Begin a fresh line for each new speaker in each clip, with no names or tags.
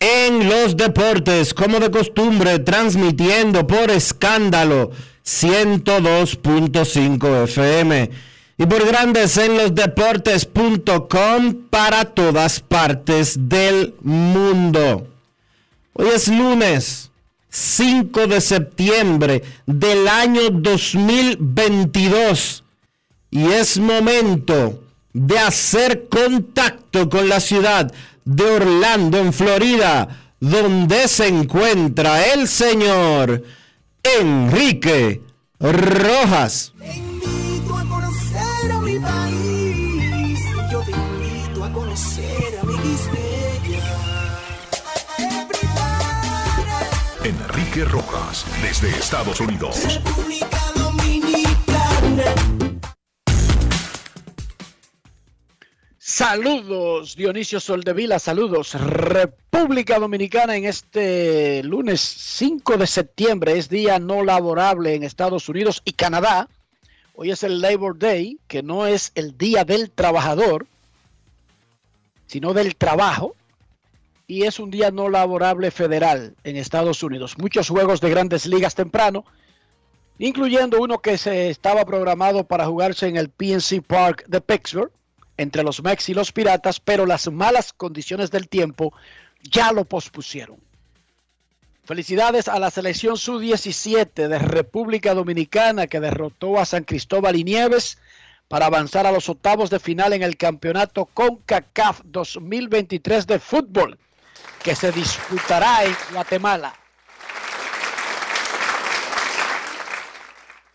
en los Deportes, como de costumbre, transmitiendo por escándalo 102.5 FM y por Grandes en los Deportes.com para todas partes del mundo. Hoy es lunes. 5 de septiembre del año 2022 y es momento de hacer contacto con la ciudad de Orlando, en Florida, donde se encuentra el señor Enrique Rojas.
Te invito a conocer a mi país. Yo te invito a conocer a mi
Enrique Rojas, desde Estados Unidos.
República Dominicana.
Saludos, Dionisio Soldevila, saludos, República Dominicana en este lunes 5 de septiembre, es día no laborable en Estados Unidos y Canadá. Hoy es el Labor Day, que no es el día del trabajador, sino del trabajo, y es un día no laborable federal en Estados Unidos. Muchos juegos de grandes ligas temprano, incluyendo uno que se estaba programado para jugarse en el PNC Park de Pittsburgh entre los Mex y los Piratas, pero las malas condiciones del tiempo ya lo pospusieron. Felicidades a la selección sub-17 de República Dominicana que derrotó a San Cristóbal y Nieves para avanzar a los octavos de final en el campeonato CONCACAF 2023 de fútbol que se disputará en Guatemala.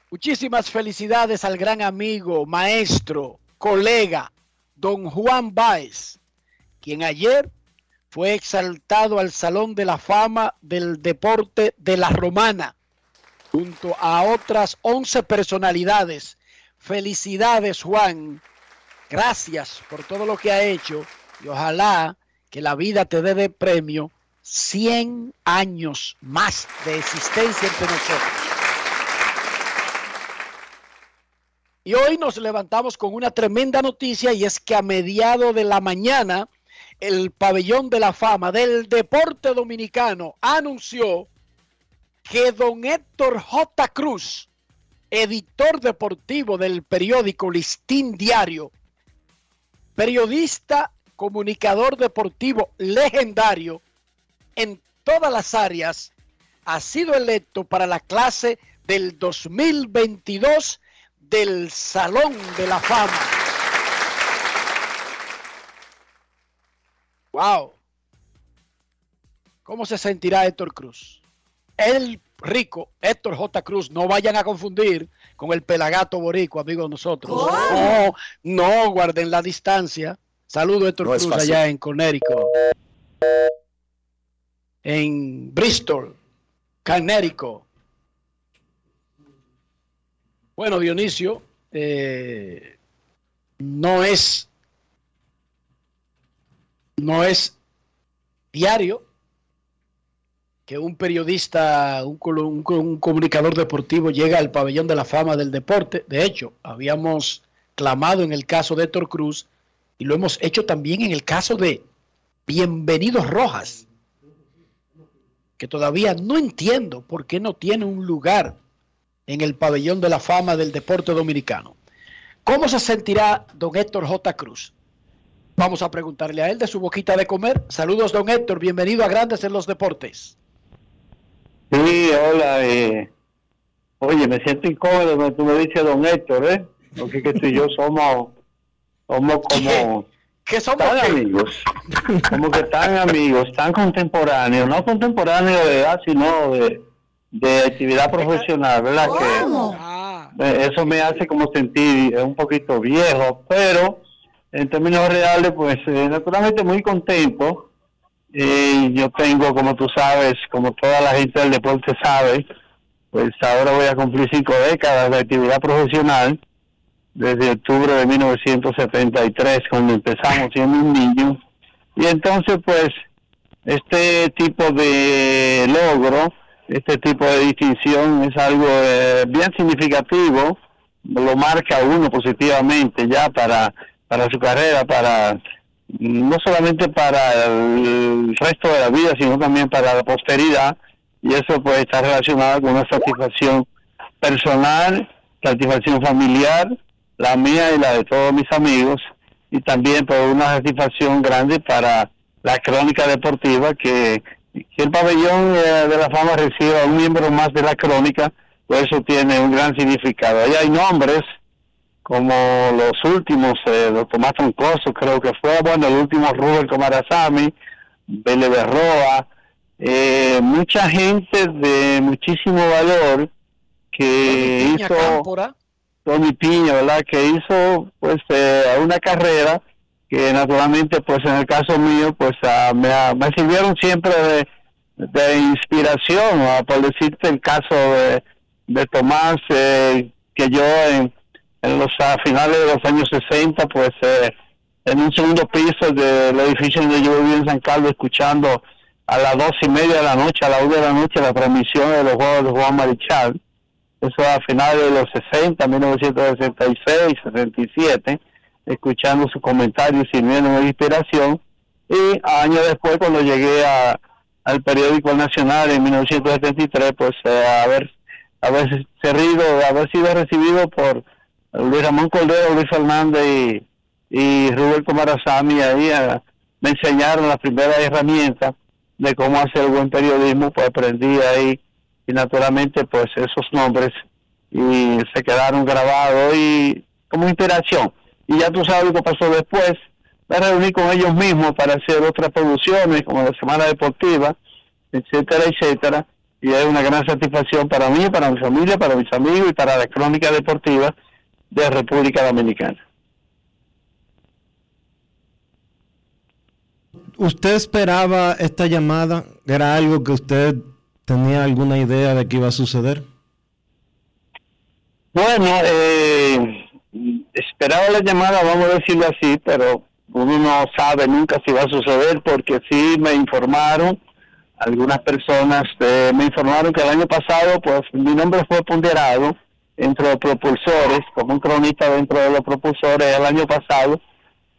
Muchísimas felicidades al gran amigo, maestro, colega, don Juan Báez, quien ayer fue exaltado al Salón de la Fama del Deporte de la Romana, junto a otras 11 personalidades. Felicidades, Juan. Gracias por todo lo que ha hecho y ojalá que la vida te dé de premio 100 años más de existencia entre nosotros. Y hoy nos levantamos con una tremenda noticia y es que a mediado de la mañana el pabellón de la fama del deporte dominicano anunció que don Héctor J. Cruz, editor deportivo del periódico Listín Diario, periodista, comunicador deportivo legendario en todas las áreas, ha sido electo para la clase del 2022 del Salón de la Fama. Wow. ¿Cómo se sentirá Héctor Cruz? El rico Héctor J. Cruz, no vayan a confundir con el pelagato borico, amigo de nosotros. No, no, guarden la distancia. Saludo Héctor
No es
Cruz allá en Connecticut. En Bristol, Connecticut. Bueno, Dionisio, eh, no es No es diario que un periodista, un, un, un, comunicador deportivo llega al pabellón de la fama del deporte. De hecho, habíamos clamado en el caso de Héctor Cruz y lo hemos hecho también en el caso de Bienvenidos Rojas, que todavía no entiendo por qué no tiene un lugar en el pabellón de la fama del deporte dominicano. ¿Cómo se sentirá don Héctor J. Cruz? Vamos a preguntarle a él de su boquita de comer. Saludos, don Héctor. Bienvenido a Grandes en los Deportes.
Sí, hola. Eh, oye, me siento incómodo cuando tú me dices don Héctor, ¿eh? Porque que tú y yo somos, somos como...
¿Qué somos?
Tan amigos. Como que tan amigos, tan contemporáneos. No contemporáneos de edad, sino de, de actividad profesional, ¿verdad? Que eso me hace como sentir un poquito viejo, pero en términos reales, pues eh, naturalmente muy contento. Y yo tengo, como tú sabes, como toda la gente del deporte sabe, pues ahora voy a cumplir cinco décadas de actividad profesional, desde octubre de 1973, cuando empezamos siendo un niño. Y entonces, pues, este tipo de logro, este tipo de distinción es algo eh, bien significativo, lo marca uno positivamente ya para para su carrera, para no solamente para el resto de la vida, sino también para la posteridad, y eso pues está relacionado con una satisfacción personal, satisfacción familiar, la mía y la de todos mis amigos, y también por una satisfacción grande para la crónica deportiva, que, el pabellón eh, de la fama reciba un miembro más de la crónica, pues eso tiene un gran significado. Ahí hay nombres como los últimos, eh, Tomás Troncoso, creo que fue, bueno, el último Rubén Comarazami, Bele Berroa, eh, mucha gente de muchísimo valor que hizo Tony Piña, ¿verdad? Que hizo pues eh, una carrera que naturalmente pues en el caso mío pues ah, me, me, sirvieron siempre de, de inspiración, por decirte el caso de, de Tomás, eh, que yo en en los finales de los años 60, pues eh, en un segundo piso del edificio donde yo vivía en San Carlos, escuchando a las dos y media de la noche, a las una de la noche, la transmisión de los Juegos de Juan Marichal. Eso a finales de los 60, 1966, 67, escuchando sus comentarios y sirviendo de inspiración. Y años después, cuando llegué a, al periódico Nacional en 1973, pues eh, haber, haber, servido, haber sido recibido por Luis Ramón Cordero, Luis Fernández y, y Rubén Comarazami ahí me enseñaron las primeras herramientas de cómo hacer buen periodismo, pues aprendí ahí y naturalmente pues esos nombres y se quedaron grabados y como inspiración. Y ya tú sabes lo que pasó después, me reuní con ellos mismos para hacer otras producciones como la Semana Deportiva, etcétera, etcétera. Y es una gran satisfacción para mí, para mi familia, para mis amigos y para la crónica deportiva de República Dominicana.
¿Usted esperaba esta llamada? ¿Era algo que usted tenía alguna idea de que iba a suceder?
Bueno, eh, esperaba la llamada, vamos a decirlo así, pero uno no sabe nunca si va a suceder porque sí me informaron, algunas personas eh, me informaron que el año pasado pues mi nombre fue ponderado entre los propulsores, como un cronista dentro de los propulsores el año pasado,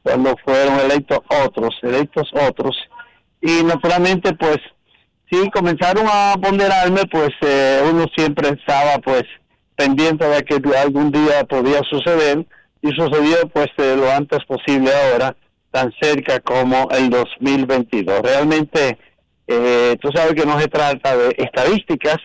cuando fueron electos otros, electos otros, y naturalmente pues si comenzaron a ponderarme, pues eh, uno siempre estaba pues pendiente de que algún día podía suceder, y sucedió pues lo antes posible ahora, tan cerca como el 2022. Realmente, eh, tú sabes que no se trata de estadísticas,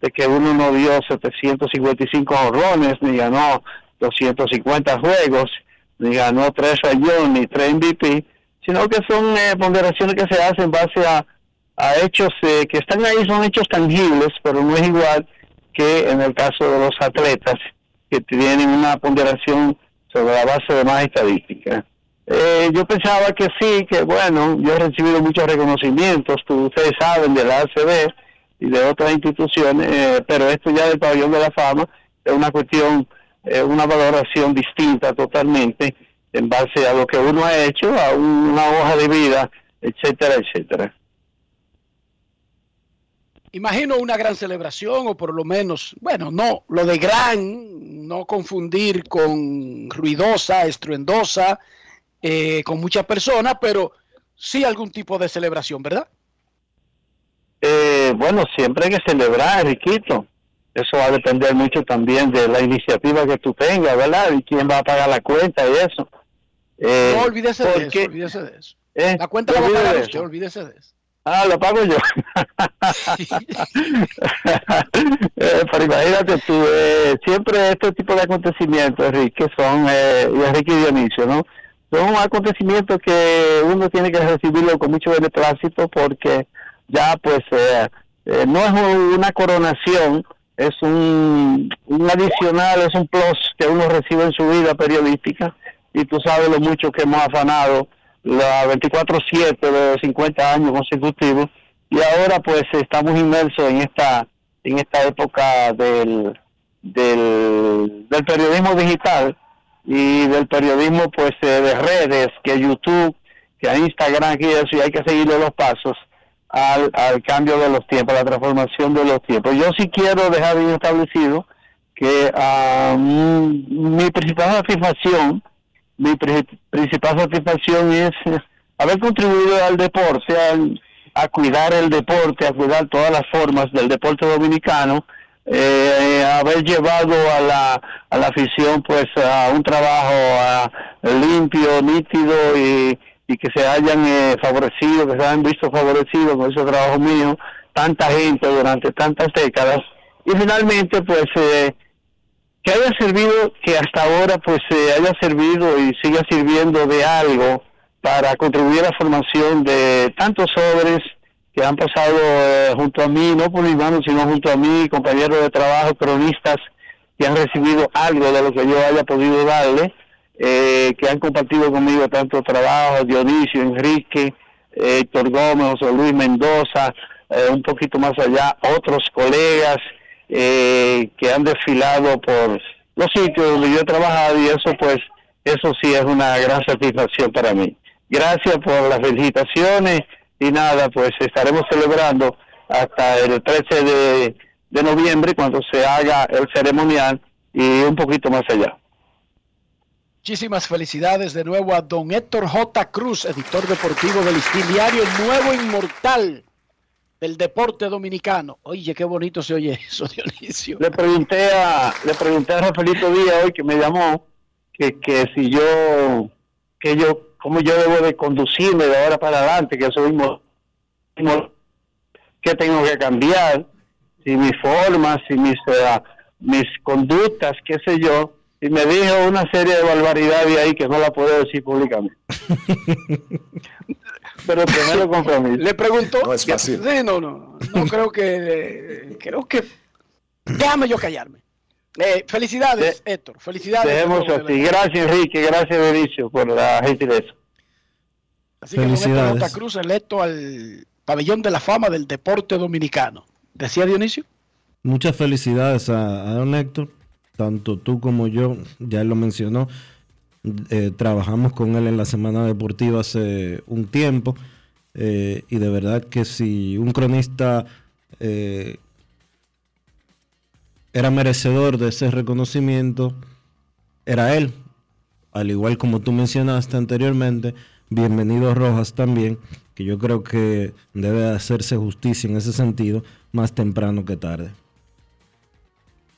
de que uno no dio 755 horrones, ni ganó 250 juegos, ni ganó 3 rayones, ni 3 MVP, sino que son eh, ponderaciones que se hacen en base a, a hechos eh, que están ahí, son hechos tangibles, pero no es igual que en el caso de los atletas, que tienen una ponderación sobre la base de más estadística. Eh, yo pensaba que sí, que bueno, yo he recibido muchos reconocimientos, ustedes saben, de la ACB, y de otras instituciones, eh, pero esto ya del pabellón de la fama es una cuestión, eh, una valoración distinta totalmente en base a lo que uno ha hecho, a una hoja de vida etcétera, etcétera.
Imagino una gran celebración o por lo menos, bueno, no, lo de gran, no confundir con ruidosa, estruendosa, eh, con muchas personas, pero sí algún tipo de celebración, ¿verdad?
Eh, bueno, siempre hay que celebrar, Riquito. Eso va a depender mucho también de la iniciativa que tú tengas, ¿verdad? Y quién va a pagar la cuenta y eso.
Eh, no olvídese de eso, olvídese de eso. Eh, la cuenta la va a pagar usted, olvídese de eso.
Ah, lo pago yo. eh, pero imagínate tú, eh, siempre este tipo de acontecimientos, Enrique, son, eh, y Enrique y Dionisio, ¿no? Son acontecimientos que uno tiene que recibirlo con mucho beneplácito porque ya pues eh, eh, no es una coronación, es un, un adicional, es un plus que uno recibe en su vida periodística y tú sabes lo mucho que hemos afanado la 24/7 de 50 años consecutivos y ahora pues estamos inmersos en esta en esta época del, del, periodismo digital y del periodismo pues eh, de redes que YouTube que Instagram y eso y hay que seguirle los pasos al, al cambio de los tiempos, a la transformación de los tiempos. Yo sí quiero dejar bien establecido que uh, mi principal satisfacción, mi principal satisfacción es haber contribuido al deporte, a cuidar el deporte, a cuidar todas las formas del deporte dominicano, eh, haber llevado a la, a la afición pues a un trabajo a, limpio, nítido y y que se hayan eh, favorecido, que se hayan visto favorecidos con ese trabajo mío, tanta gente durante tantas décadas, y finalmente pues eh, que haya servido, que hasta ahora pues se haya servido y siga sirviendo de algo para contribuir a la formación de tantos jóvenes que han pasado eh, junto a mí, no por mi mano, sino junto a mí, compañeros de trabajo, cronistas, que han recibido algo de lo que yo haya podido darle eh, que han compartido conmigo tanto trabajo, Dionisio, Enrique, eh, Héctor Gómez, José Luis Mendoza, eh, un poquito más allá, otros colegas que han desfilado por los sitios donde yo he trabajado y eso pues, eso sí es una gran satisfacción para mí. Gracias por las felicitaciones y nada, pues estaremos celebrando hasta el 13 de, de noviembre cuando se haga el ceremonial y un poquito más allá.
Muchísimas felicidades de nuevo a don Héctor J. Cruz, editor deportivo del Diario, nuevo inmortal del deporte dominicano. Oye, qué bonito se oye eso, Dionisio.
Le pregunté a, le pregunté a Rafaelito Díaz hoy que me llamó que, que si yo, que yo, cómo yo debo de conducirme de ahora para adelante, que soy que tengo que cambiar, si mis formas, si mis, uh, mis conductas, qué sé yo, y me dijo una serie de barbaridades ahí que no la puedo decir públicamente. Pero primero compromiso.
Le preguntó. No es fácil. Sí, no, no. No creo que. creo que. Déjame yo callarme. Eh, felicidades, Héctor. Felicidades.
Dejemos así. Gracias, Enrique. Gracias, Benicio, por la gentileza.
Así que Héctor Cruz electo al pabellón de la fama del deporte dominicano. ¿Decía Dionisio?
Muchas felicidades a, a don Héctor tanto tú como yo, ya él lo mencionó, eh, trabajamos con él en la Semana Deportiva hace un tiempo eh, y de verdad que si un cronista eh, era merecedor de ese reconocimiento, era él, al igual como tú mencionaste anteriormente, bienvenido Rojas también, que yo creo que debe hacerse justicia en ese sentido más temprano que tarde.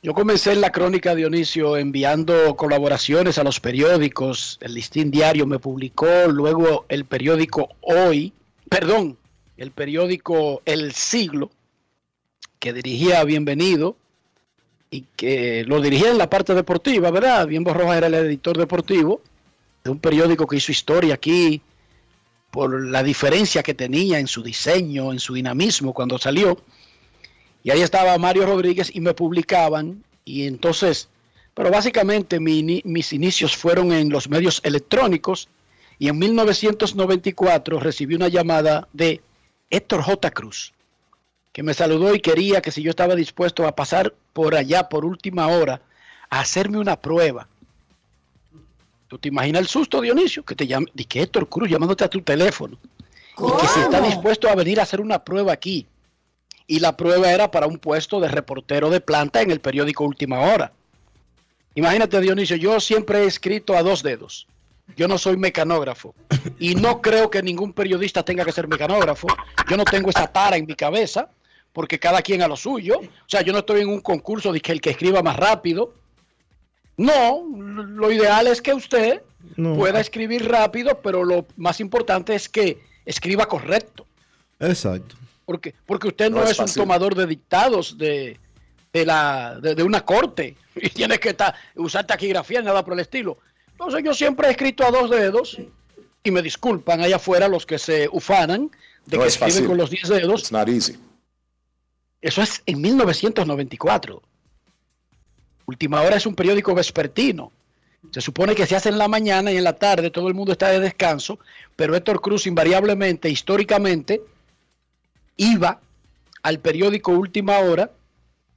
Yo comencé en la crónica Dionisio enviando colaboraciones a los periódicos. El Listín Diario me publicó, luego el periódico Hoy, perdón, el periódico El Siglo, que dirigía Bienvenido y que lo dirigía en la parte deportiva, ¿verdad? Bienbo Rojas era el editor deportivo de un periódico que hizo historia aquí por la diferencia que tenía en su diseño, en su dinamismo cuando salió. Y ahí estaba Mario Rodríguez y me publicaban. Y entonces, pero básicamente mis inicios fueron en los medios electrónicos. Y en 1994 recibí una llamada de Héctor J. Cruz, que me saludó y quería que si yo estaba dispuesto a pasar por allá por última hora a hacerme una prueba. ¿Tú te imaginas el susto, Dionisio? Que te llame, que Héctor Cruz llamándote a tu teléfono y que si está dispuesto a venir a hacer una prueba aquí. Y la prueba era para un puesto de reportero de planta en el periódico Última Hora. Imagínate, Dionisio, yo siempre he escrito a dos dedos. Yo no soy mecanógrafo y no creo que ningún periodista tenga que ser mecanógrafo. Yo no tengo esa tara en mi cabeza porque cada quien a lo suyo. O sea, yo no estoy en un concurso de que el que escriba más rápido. No, lo ideal es que usted pueda escribir rápido, pero lo más importante es que escriba correcto.
Exacto.
Porque, porque usted no, es, un tomador de dictados de, la, de, una corte y tiene que estar, usar taquigrafía, nada por el estilo. Entonces yo siempre he escrito a dos dedos y me disculpan allá afuera los que se ufanan de que escriben con los diez dedos. Eso es en 1994. Última Hora es un periódico vespertino. Se supone que se hace en la mañana y en la tarde todo el mundo está de descanso, pero Héctor Cruz invariablemente, históricamente, iba al periódico Última Hora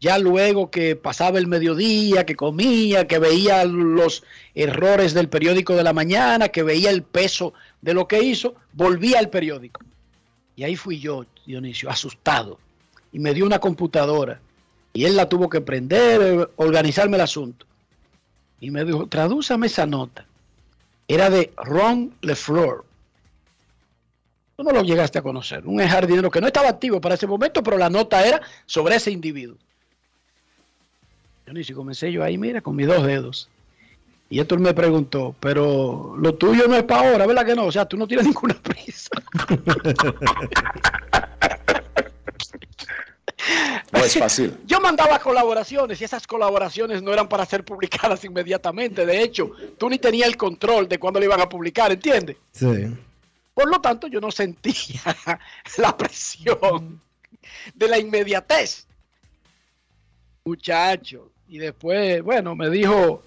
ya luego que pasaba el mediodía, que comía, que veía los errores del periódico de la mañana, que veía el peso de lo que hizo, volvía al periódico. Y ahí fui yo, Dionisio, asustado. Y me dio una computadora. Y él la tuvo que prender, organizarme el asunto. Y me dijo, tradúzame esa nota. Era de Ron LeFleur. Tú no lo llegaste a conocer. Un jardinero que no estaba activo para ese momento, pero la nota era sobre ese individuo. Y comencé yo ahí, mira, con mis dos dedos. Y esto me preguntó, pero lo tuyo no es para ahora, ¿verdad que no? O sea, tú no tienes ninguna prisa.
No es fácil.
Yo mandaba colaboraciones y esas colaboraciones no eran para ser publicadas inmediatamente. De hecho, tú ni tenías el control de cuándo lo iban a publicar, ¿entiendes?
Sí.
Por lo tanto, yo no sentía la presión de la inmediatez. Muchacho, y después, bueno, me dijo,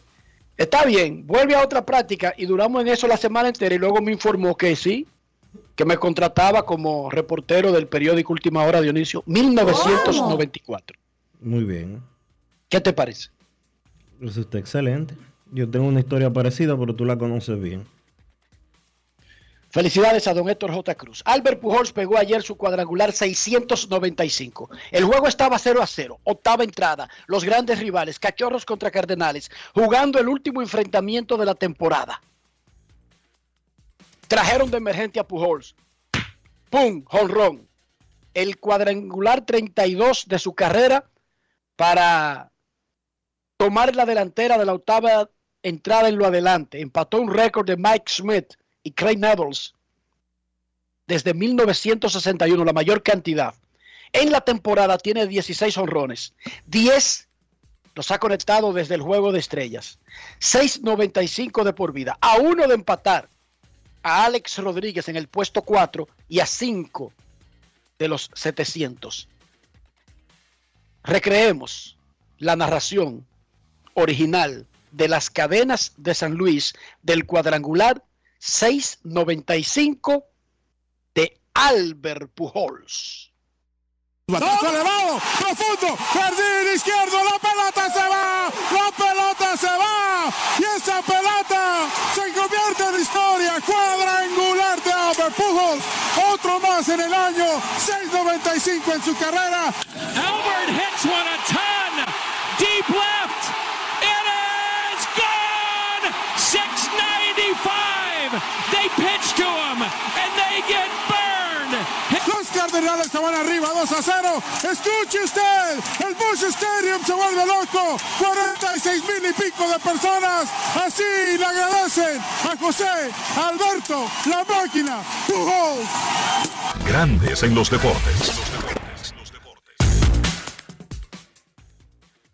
está bien, vuelve a otra práctica y duramos en eso la semana entera y luego me informó que sí, que me contrataba como reportero del periódico Última Hora Dionisio, 1994.
Muy bien.
¿Qué te parece?
Pues está excelente. Yo tengo una historia parecida, pero tú la conoces bien.
Felicidades a don Héctor J. Cruz. Albert Pujols pegó ayer su cuadrangular 695. El juego estaba 0 a 0. Octava entrada. Los grandes rivales, Cachorros contra Cardenales, jugando el último enfrentamiento de la temporada. Trajeron de emergencia a Pujols. ¡Pum! Honrón. El cuadrangular 32 de su carrera para tomar la delantera de la octava entrada en lo adelante. Empató un récord de Mike Smith y Craig Nettles desde 1961, la mayor cantidad. En la temporada tiene 16 honrones, 10 los ha conectado desde el juego de estrellas, 6.95 de por vida, a uno de empatar a Alex Rodríguez en el puesto 4 y a 5 de los 700. Recreemos la narración original de las cadenas de San Luis del cuadrangular 695 de Albert Pujols.
Todo elevado, profundo, jardín izquierdo, la pelota se va, la pelota se va, y esa pelota se convierte en historia, cuadrangular de Albert Pujols, otro más en el año, 6.95 en su carrera.
Albert hits one a ton, deep left, to him and they get burned.
Los Cardenales se van arriba 2 a 0. Escuche usted, el Bush Stadium se vuelve loco. 46 mil y pico de personas. Así le agradecen a José Alberto, la máquina, Pujols.
Grandes en los deportes.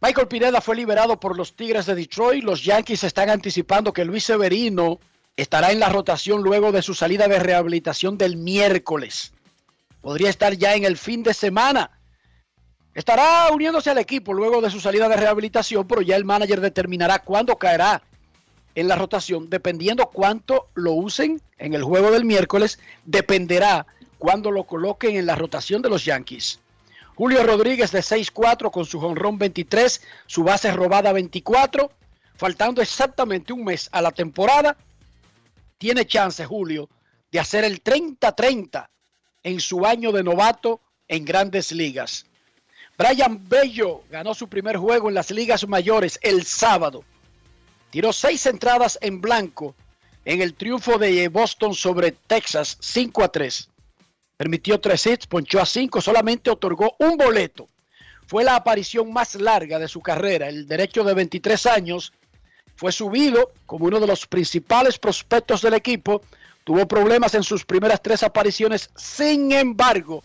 Michael Pineda fue liberado por los Tigres de Detroit. Los Yankees están anticipando que Luis Severino estará en la rotación luego de su salida de rehabilitación del miércoles. Podría estar ya en el fin de semana. Estará uniéndose al equipo luego de su salida de rehabilitación, pero ya el manager determinará cuándo caerá en la rotación, dependiendo cuánto lo usen en el juego del miércoles, dependerá cuándo lo coloquen en la rotación de los Yankees. Julio Rodríguez de 6-4 con su jonrón 23, su base robada 24, faltando exactamente un mes a la temporada, tiene chance, Julio, de hacer el 30-30 en su año de novato en grandes ligas. Brian Bello ganó su primer juego en las ligas mayores el sábado. Tiró seis entradas en blanco en el triunfo de Boston sobre Texas 5 a 3. Permitió tres hits, ponchó a cinco, solamente otorgó un boleto. Fue la aparición más larga de su carrera. El derecho de 23 años fue subido como uno de los principales prospectos del equipo. Tuvo problemas en sus primeras tres apariciones. Sin embargo,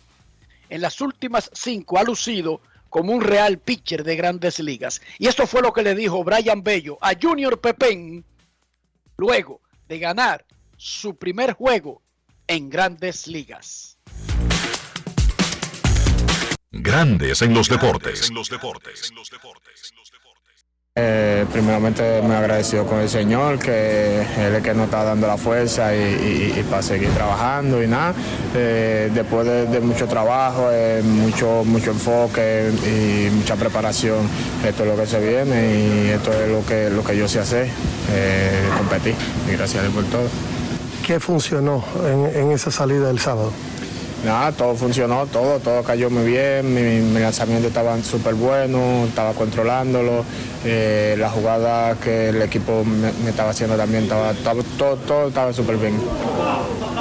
en las últimas cinco ha lucido como un real pitcher de grandes ligas. Y esto fue lo que le dijo Brian Bello a Junior Pepén luego de ganar su primer juego en grandes ligas.
Grandes en los deportes.
Eh, primeramente me agradecido con el Señor, que Él es el que nos está dando la fuerza y, para seguir trabajando y nada. Eh, después de, mucho trabajo, eh, mucho, mucho enfoque y mucha preparación, esto es lo que se viene y esto es lo que, lo que yo sé hacer, competir. Y gracias a Dios por todo.
¿Qué funcionó en esa salida del sábado?
Nada, todo funcionó, todo, todo cayó muy bien, mi, lanzamiento estaba súper bueno, estaba controlándolo, eh, la jugada que el equipo me, estaba haciendo también, estaba, todo, todo estaba súper bien.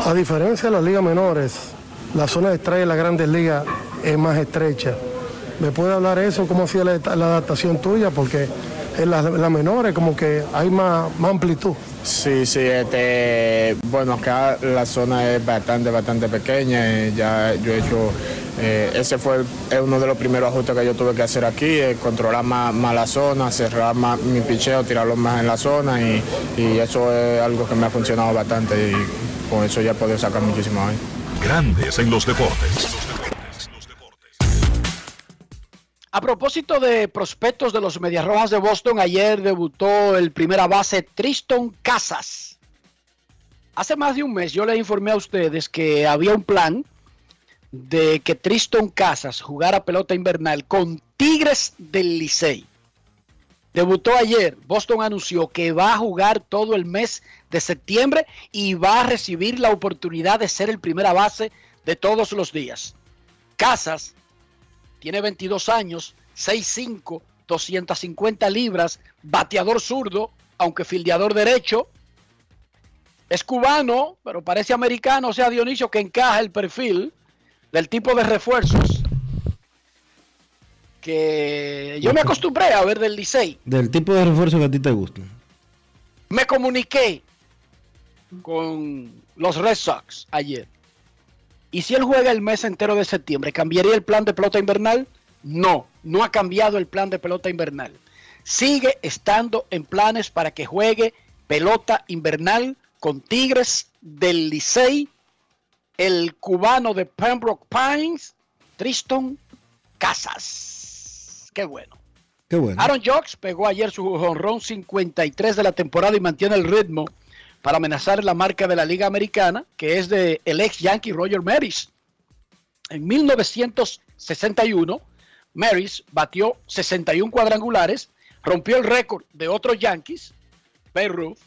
A diferencia de las ligas menores, la zona de estrella de las grandes ligas es más estrecha. ¿Me puede hablar eso? ¿Cómo hacía la, adaptación tuya? Porque en las, menores como que hay más amplitud.
Sí, sí, este, bueno, acá la zona es bastante, bastante pequeña. Ya yo he hecho, eh, ese fue uno de los primeros ajustes que yo tuve que hacer aquí, controlar más, la zona, cerrar más mi picheo, tirarlo más en la zona y, eso es algo que me ha funcionado bastante y con eso ya he podido sacar muchísimo ahí.
Grandes en los deportes.
A propósito de prospectos de los Medias Rojas de Boston, ayer debutó el primera base Triston Casas. Hace más de un mes yo le informé a ustedes que había un plan de que Triston Casas jugara pelota invernal con Tigres del Licey. Debutó ayer. Boston anunció que va a jugar todo el mes de septiembre y va a recibir la oportunidad de ser el primera base de todos los días. Casas tiene 22 años, 6'5, 250 libras, bateador zurdo, aunque fildeador derecho. Es cubano, pero parece americano, o sea, Dionisio, que encaja el perfil del tipo de refuerzos que yo me acostumbré a ver del Licey.
Del tipo de refuerzo que a ti te gusta.
Me comuniqué con los Red Sox ayer. Y si él juega el mes entero de septiembre, ¿cambiaría el plan de pelota invernal? No, no ha cambiado el plan de pelota invernal. Sigue estando en planes para que juegue pelota invernal con Tigres del Licey, el cubano de Pembroke Pines, Triston Casas. Qué bueno.
Qué bueno.
Aaron Jocks pegó ayer su jonrón 53 de la temporada y mantiene el ritmo para amenazar la marca de la Liga Americana, que es de el ex Yankee Roger Maris. En 1961, Maris batió 61 cuadrangulares, rompió el récord de otros Yankees, Babe Ruth,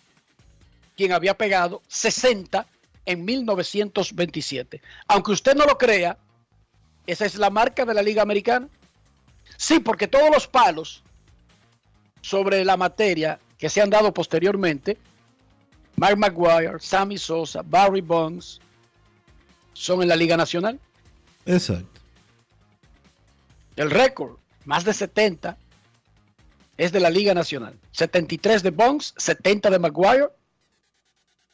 quien había pegado 60 en 1927. Aunque usted no lo crea, esa es la marca de la Liga Americana. Sí, porque todos los palos sobre la materia que se han dado posteriormente Mark McGuire, Sammy Sosa, Barry Bonds son en la Liga Nacional.
Exacto.
El récord, más de 70, es de la Liga Nacional. 73 de Bonds, 70 de McGuire.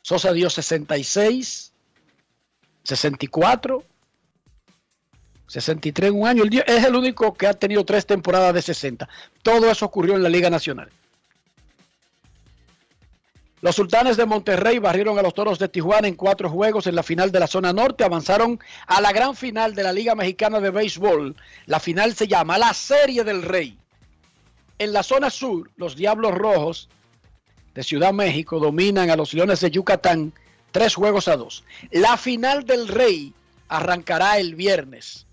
Sosa dio 66, 64, 63 en un año. Es el único que ha tenido tres temporadas de 60. Todo eso ocurrió en la Liga Nacional. Los sultanes de Monterrey barrieron a los toros de Tijuana en cuatro juegos en la final de la zona norte. Avanzaron a la gran final de la Liga Mexicana de Béisbol. La final se llama la Serie del Rey. En la zona sur, los Diablos Rojos de Ciudad México dominan a los Leones de Yucatán tres juegos a dos. La final del Rey arrancará el viernes.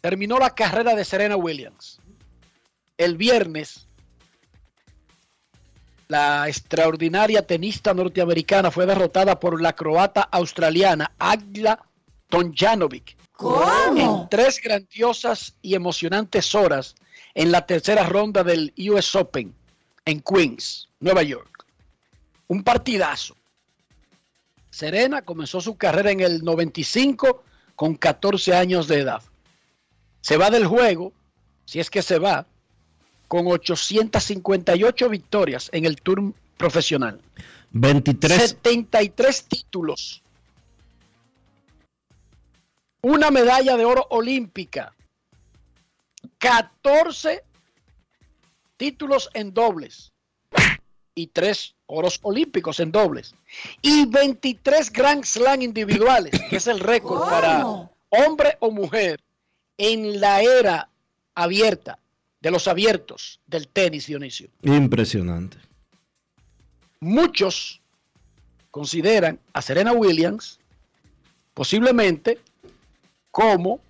Terminó la carrera de Serena Williams. El viernes la extraordinaria tenista norteamericana fue derrotada por la croata australiana Agla Tonjanovic. En tres grandiosas y emocionantes horas en la tercera ronda del US Open en Queens, Nueva York. Un partidazo. Serena comenzó su carrera en el 95 con 14 años de edad. Se va del juego, si es que se va, con 858 victorias en el Tour profesional.
23.
73 títulos. Una medalla de oro olímpica. 14 títulos en dobles. Y 3 oros olímpicos en dobles. Y 23 Grand Slam individuales, que es el récord para hombre o mujer en la era abierta, de los abiertos del tenis, Dionisio.
Impresionante.
Muchos consideran a Serena Williams posiblemente como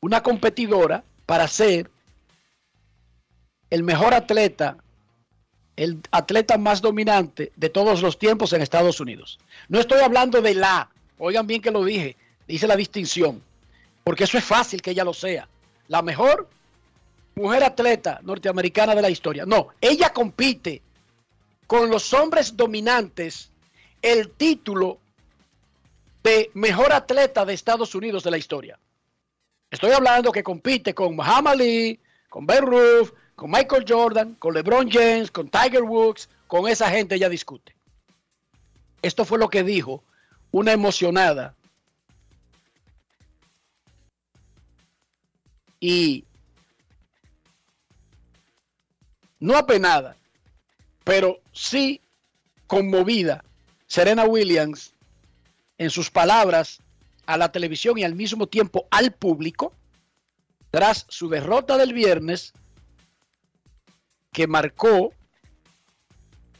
una competidora para ser el mejor atleta, el atleta más dominante de todos los tiempos en Estados Unidos. No estoy hablando de la, oigan bien que lo dije, dice la distinción, porque eso es fácil que ella lo sea. La mejor mujer atleta norteamericana de la historia. No, ella compite con los hombres dominantes el título de mejor atleta de Estados Unidos de la historia. Estoy hablando que compite con Muhammad Ali, con Ben Ruth, con Michael Jordan, con LeBron James, con Tiger Woods, con esa gente ella discute. Esto fue lo que dijo una emocionada y no apenada, pero sí conmovida, Serena Williams, en sus palabras a la televisión y al mismo tiempo al público, tras su derrota del viernes, que marcó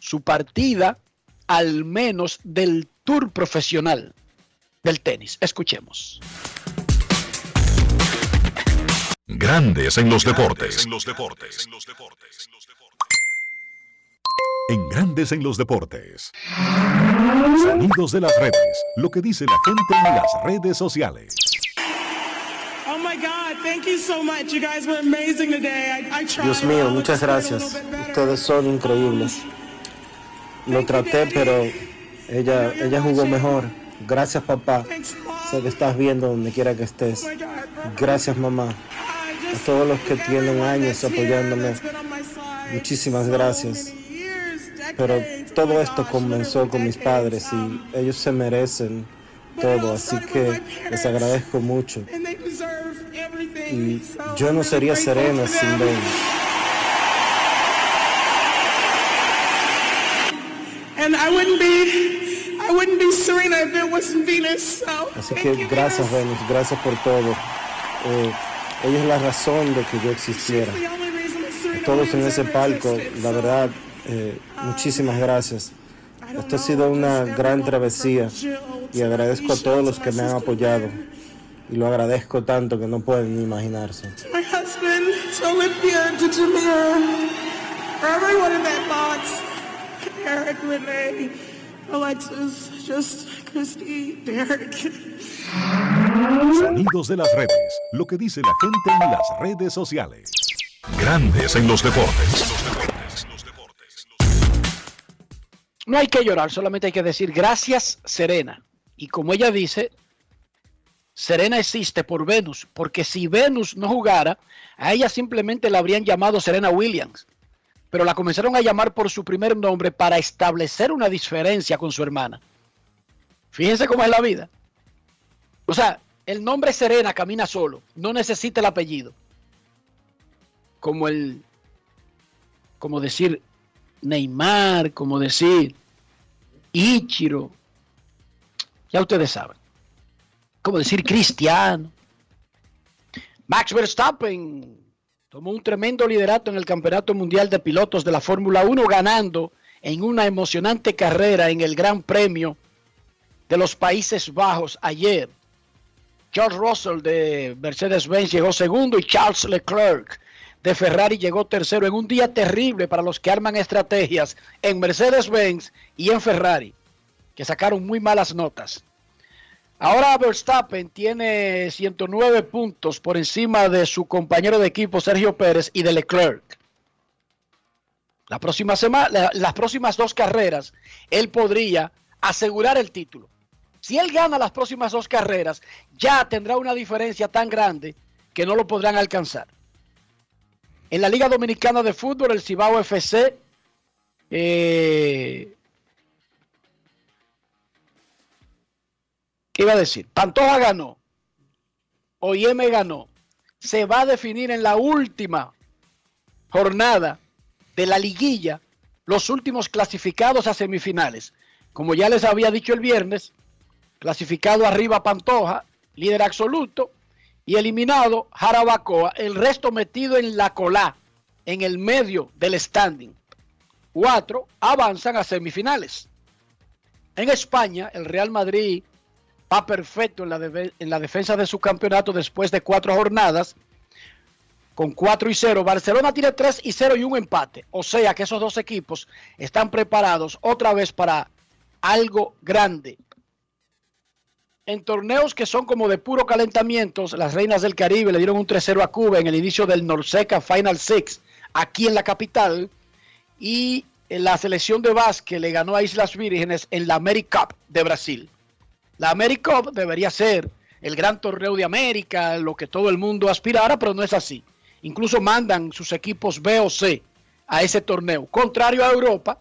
su partida al menos del tour profesional del tenis. Escuchemos.
Grandes en los deportes. En los deportes. En Grandes en los deportes. Sonidos de las redes. Lo que dice la gente en las redes sociales.
Dios mío, muchas gracias. Ustedes son increíbles. Lo traté, pero ella, ella jugó mejor. Gracias, papá. Sé que estás viendo donde quiera que estés. Gracias, mamá. A todos los que tienen años apoyándome. Muchísimas gracias. Pero todo esto comenzó con mis padres y ellos se merecen todo, así que les agradezco mucho. Y yo no sería serena sin ellos. Así que gracias Venus, gracias por todo. Eh, ella es la razón de que yo existiera. todos en ese palco, la verdad, eh, muchísimas gracias. Esto ha sido una gran travesía y agradezco a todos los que me han apoyado. Y lo agradezco tanto que no pueden ni imaginarse. Alexis, just Christy, Derek.
Sonidos de las redes, lo que dice la gente en las redes sociales. Grandes en los deportes.
No hay que llorar, solamente hay que decir gracias, Serena. Y como ella dice, Serena existe por Venus, porque si Venus no jugara, a ella simplemente la habrían llamado Serena Williams. Pero la comenzaron a llamar por su primer nombre para establecer una diferencia con su hermana. Fíjense cómo es la vida. O sea, el nombre Serena camina solo, no necesita el apellido. Como el, como decir Neymar, como decir Ichiro, ya ustedes saben. Como decir Cristiano. Max Verstappen tomó un tremendo liderato en el Campeonato Mundial de Pilotos de la Fórmula 1, ganando en una emocionante carrera en el Gran Premio de los Países Bajos ayer. Charles Russell de Mercedes-Benz llegó segundo y Charles Leclerc de Ferrari llegó tercero en un día terrible para los que arman estrategias en Mercedes-Benz y en Ferrari, que sacaron muy malas notas. Ahora Verstappen tiene 109 puntos por encima de su compañero de equipo Sergio Pérez y de Leclerc. La próxima semana, las próximas dos carreras, él podría asegurar el título. Si él gana las próximas dos carreras, ya tendrá una diferencia tan grande que no lo podrán alcanzar. En la Liga Dominicana de Fútbol, el Cibao FC eh, ¿Qué iba a decir? Pantoja ganó. Oyeme ganó. Se va a definir en la última jornada de la liguilla los últimos clasificados a semifinales. Como ya les había dicho el viernes, clasificado arriba Pantoja, líder absoluto, y eliminado Jarabacoa, el resto metido en la cola, en el medio del standing. Cuatro avanzan a semifinales. En España, el Real Madrid va perfecto en la, en la defensa de su campeonato después de cuatro jornadas con 4 y 0. Barcelona tiene 3 y 0 y un empate. O sea que esos dos equipos están preparados otra vez para algo grande. En torneos que son como de puro calentamiento, las Reinas del Caribe le dieron un 3-0 a Cuba en el inicio del Norseca Final Six aquí en la capital. Y la selección de básquet le ganó a Islas Vírgenes en la AmeriCup de Brasil. La AmeriCup debería ser el gran torneo de América, lo que todo el mundo aspirara, pero no es así. Incluso mandan sus equipos B o C a ese torneo. Contrario a Europa,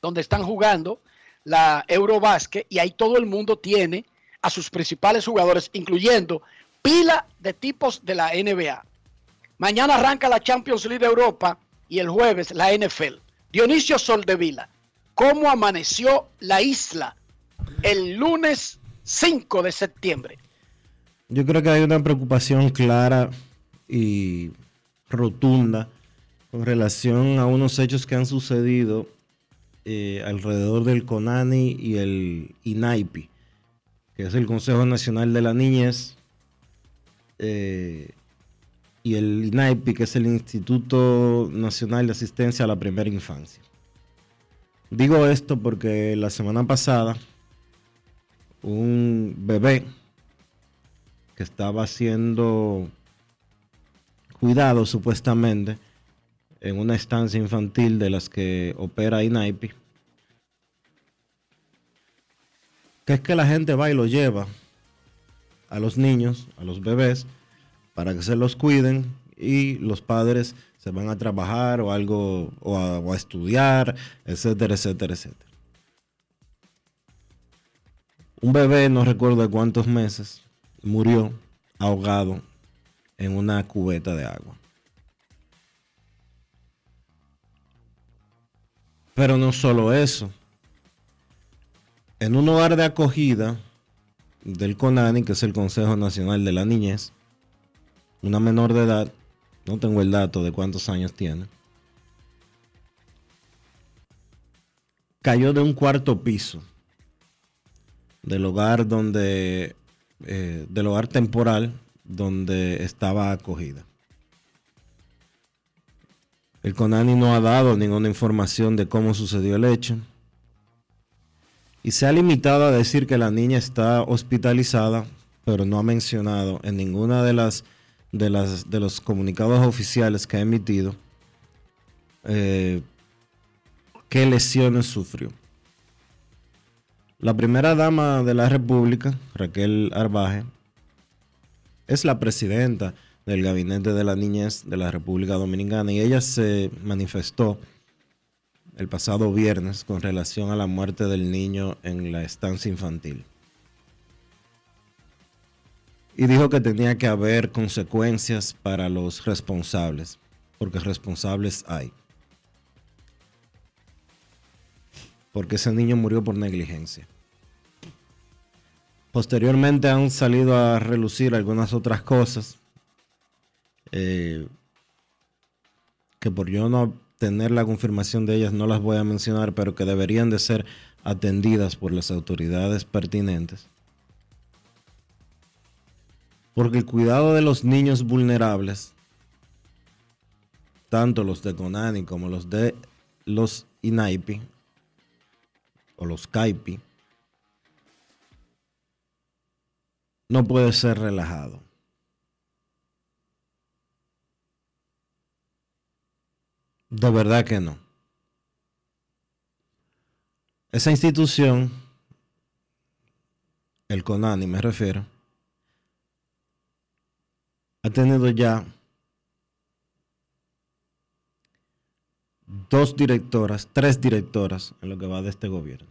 donde están jugando la Eurobasket y ahí todo el mundo tiene a sus principales jugadores, incluyendo pila de tipos de la NBA. Mañana arranca la Champions League de Europa y el jueves la NFL. Dionisio Soldevila, ¿cómo amaneció la isla el lunes 5 de septiembre.
Yo creo que hay una preocupación clara y rotunda con relación a unos hechos que han sucedido eh, alrededor del CONANI y el INAIPI, que es el Consejo Nacional de la Niñez, eh, y el INAIPI, que es el Instituto Nacional de Asistencia a la Primera Infancia. Digo esto porque la semana pasada un bebé que estaba siendo cuidado supuestamente en una estancia infantil de las que opera INAIPI. Que es que la gente va y lo lleva a los niños, a los bebés, para que se los cuiden y los padres se van a trabajar o algo o a, estudiar, etcétera, etcétera, etcétera. Un bebé, no recuerdo de cuántos meses, murió ahogado en una cubeta de agua. Pero no solo eso. En un hogar de acogida del CONANI, que es el Consejo Nacional de la Niñez, una menor de edad, no tengo el dato de cuántos años tiene, cayó de un cuarto piso del hogar donde, eh, del hogar temporal donde estaba acogida. El CONANI no ha dado ninguna información de cómo sucedió el hecho y se ha limitado a decir que la niña está hospitalizada, pero no ha mencionado en ninguna de las de, las, de los comunicados oficiales que ha emitido eh, qué lesiones sufrió. La primera dama de la República, Raquel Arbaje, es la presidenta del Gabinete de la Niñez de la República Dominicana y ella se manifestó el pasado viernes con relación a la muerte del niño en la estancia infantil. Y dijo que tenía que haber consecuencias para los responsables, porque responsables hay. Porque ese niño murió por negligencia. Posteriormente han salido a relucir algunas otras cosas eh, que por yo no tener la confirmación de ellas no las voy a mencionar, pero que deberían de ser atendidas por las autoridades pertinentes. Porque el cuidado de los niños vulnerables, tanto los de Conani como los de los INAIPI o los CAIPI, no puede ser relajado. De verdad que no. Esa institución, el CONANI me refiero, ha tenido ya dos directoras, tres directoras en lo que va de este gobierno.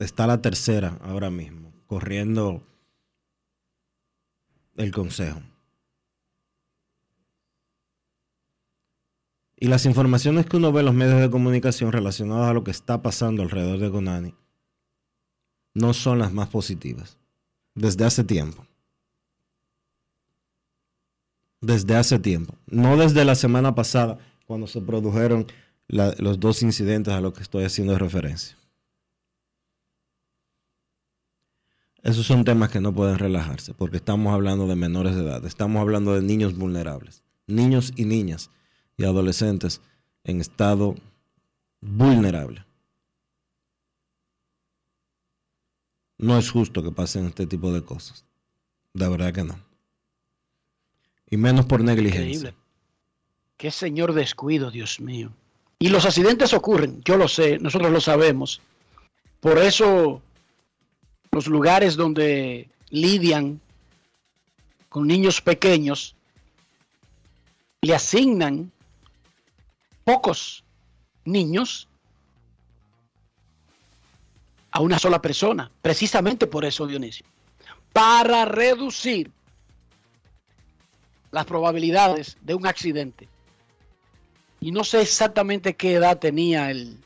Está la tercera ahora mismo, corriendo el consejo. Y las informaciones que uno ve en los medios de comunicación relacionadas a lo que está pasando alrededor de Conani no son las más positivas. Desde hace tiempo. Desde hace tiempo. No desde la semana pasada, cuando se produjeron los dos incidentes a los que estoy haciendo referencia. Esos son temas que no pueden relajarse, porque estamos hablando de menores de edad, estamos hablando de niños vulnerables, niños y niñas y adolescentes en estado vulnerable. No es justo que pasen este tipo de cosas. De verdad que no. Y menos por negligencia.
Qué señor descuido, Dios mío. Y los accidentes ocurren, yo lo sé, nosotros lo sabemos. Por eso los lugares donde lidian con niños pequeños le asignan pocos niños a una sola persona, precisamente por eso, Dionisio, para reducir las probabilidades de un accidente. Y no sé exactamente qué edad tenía el,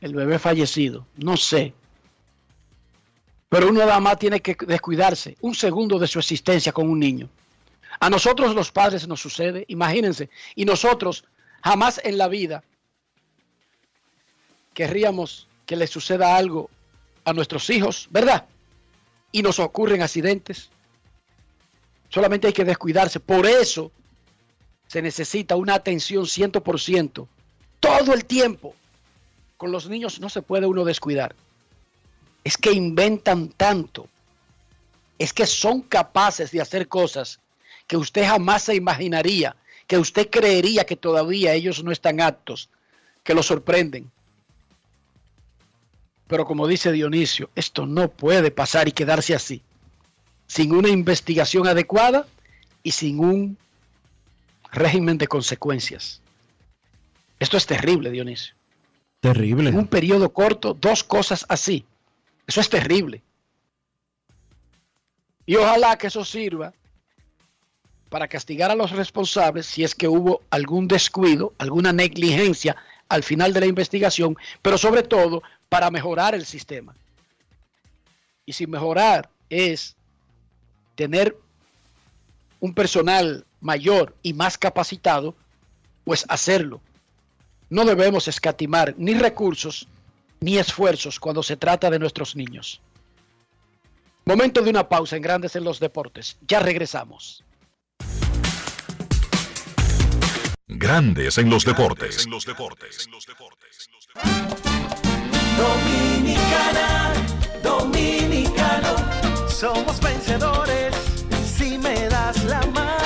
el bebé fallecido, no sé. Pero uno nada más tiene que descuidarse un segundo de su existencia con un niño. A nosotros los padres nos sucede, imagínense, y nosotros Jamás en la vida querríamos que le suceda algo a nuestros hijos, ¿verdad? Y nos ocurren accidentes. Solamente hay que descuidarse. Por eso se necesita una atención 100% todo el tiempo. Con los niños no se puede uno descuidar. Es que inventan tanto. Es que son capaces de hacer cosas que usted jamás se imaginaría que usted creería que todavía ellos no están aptos, que lo sorprenden. Pero como dice Dionisio, esto no puede pasar y quedarse así, sin una investigación adecuada y sin un régimen de consecuencias. Esto es terrible, Dionisio.
Terrible.
En un periodo corto, dos cosas así. Eso es terrible. Y ojalá que eso sirva para castigar a los responsables si es que hubo algún descuido, alguna negligencia al final de la investigación, pero sobre todo para mejorar el sistema. Y si mejorar es tener un personal mayor y más capacitado, pues hacerlo. No debemos escatimar ni recursos ni esfuerzos cuando se trata de nuestros niños. Momento de una pausa en Grandes en los Deportes. Ya regresamos.
Grandes en los deportes.
Dominicana, dominicano, somos vencedores si me das la mano.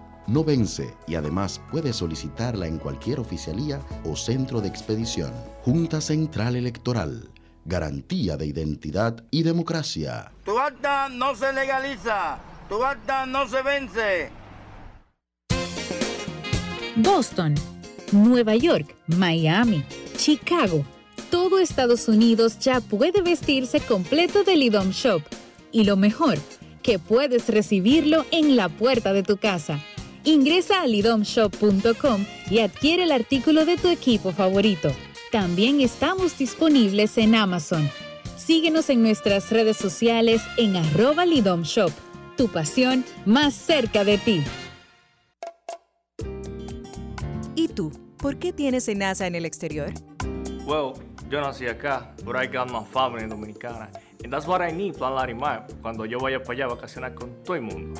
no vence y además puedes solicitarla en cualquier oficialía o centro de expedición. Junta Central Electoral. Garantía de identidad y democracia.
Tu acta no se legaliza, tu acta no se vence.
Boston, Nueva York, Miami, Chicago. Todo Estados Unidos ya puede vestirse completo del IDOM Shop. Y lo mejor, que puedes recibirlo en la puerta de tu casa. Ingresa a lidomshop.com y adquiere el artículo de tu equipo favorito. También estamos disponibles en Amazon. Síguenos en nuestras redes sociales en arroba Lidom Shop. Tu pasión más cerca de ti.
¿Y tú? ¿Por qué tienes NASA en el exterior?
Well, yo nací acá, but I got my family dominicana. And that's what I need, Plan Larimar, cuando yo vaya para allá a vacacionar con todo el mundo.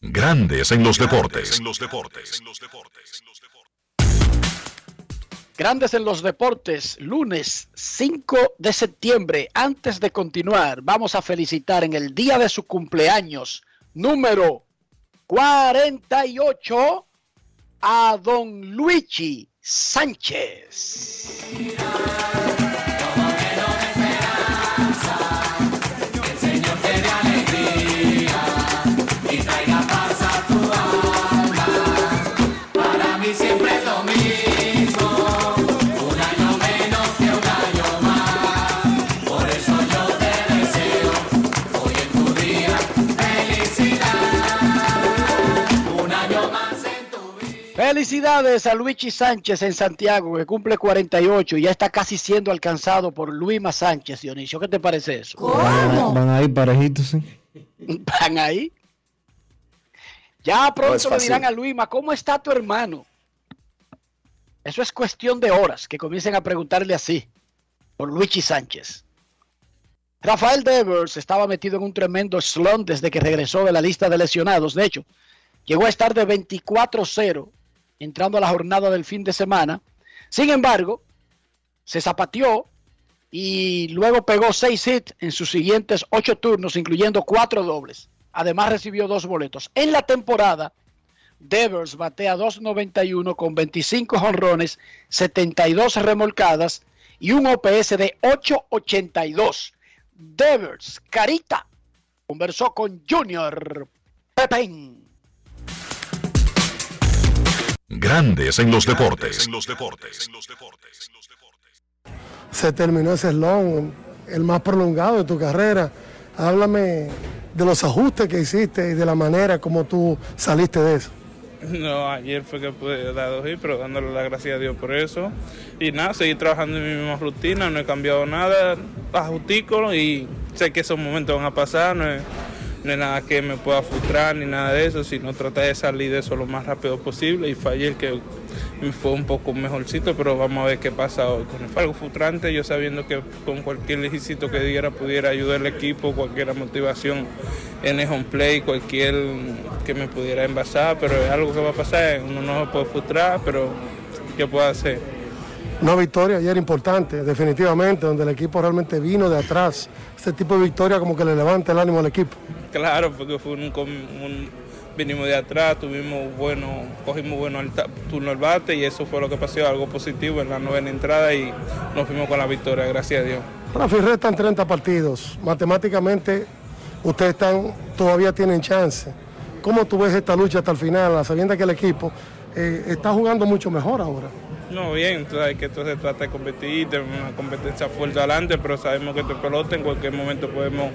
Grandes en los deportes.
Grandes en los deportes, lunes 5 de septiembre. Antes de continuar, vamos a felicitar en el día de su cumpleaños, número 48, a don Luigi Sánchez. Felicidades a Luigi Sánchez en Santiago, que cumple 48 y ya está casi siendo alcanzado por Luima Sánchez, Dionisio. ¿Qué te parece eso?
Van, van ahí parejitos, sí.
Van ahí. Ya pronto
No
le dirán a Luima, ¿cómo está tu hermano? Eso es cuestión de horas que comiencen a preguntarle así por Luigi Sánchez. Rafael Devers estaba metido en un tremendo slump desde que regresó de la lista de lesionados. De hecho, llegó a estar de 24-0 entrando a la jornada del fin de semana. Sin embargo, se zapateó y luego pegó seis hits en sus siguientes ocho turnos, incluyendo cuatro dobles. Además recibió dos boletos. En la temporada, Devers batea 2.91 con 25 jonrones, 72 remolcadas y un OPS de 8.82. Devers, Carita, conversó con Junior Pepén.
Grandes en los deportes.
se terminó ese long, el más prolongado de tu carrera. Háblame de los ajustes que hiciste y de la manera como tú saliste de eso.
No, ayer fue que pude dar dos hits, pero dándole las gracias a Dios por eso. Y nada, seguir trabajando en mi misma rutina, no he cambiado nada, ajustico y sé que esos momentos van a pasar, no es, no es nada que me pueda frustrar ni nada de eso, sino tratar de salir de eso lo más rápido posible. Y ayer que fue un poco mejorcito, pero vamos a ver qué pasa hoy. Con fue algo frustrante, yo sabiendo que con cualquier ejército que diera pudiera ayudar al equipo, cualquier motivación en el home play, cualquier que me pudiera envasar, pero es algo que va a pasar, uno no se puede frustrar, pero ¿qué puedo hacer?
Una victoria ayer importante, definitivamente, donde el equipo realmente vino de atrás. Este tipo de victoria como que le levanta el ánimo al equipo.
Claro, porque fue un, vinimos de atrás, tuvimos bueno, cogimos bueno el turno al bate y eso fue lo que pasó, algo positivo en la novena entrada y nos fuimos con la victoria, gracias a Dios.
Rafi, restan 30 partidos. Matemáticamente, ustedes están, todavía tienen chance. ¿Cómo tú ves esta lucha hasta el final, sabiendo que el equipo eh, está jugando mucho mejor ahora?
No, bien, tú sabes que esto se trata de competir, de una competencia fuerte adelante, pero sabemos que este pelota en cualquier momento podemos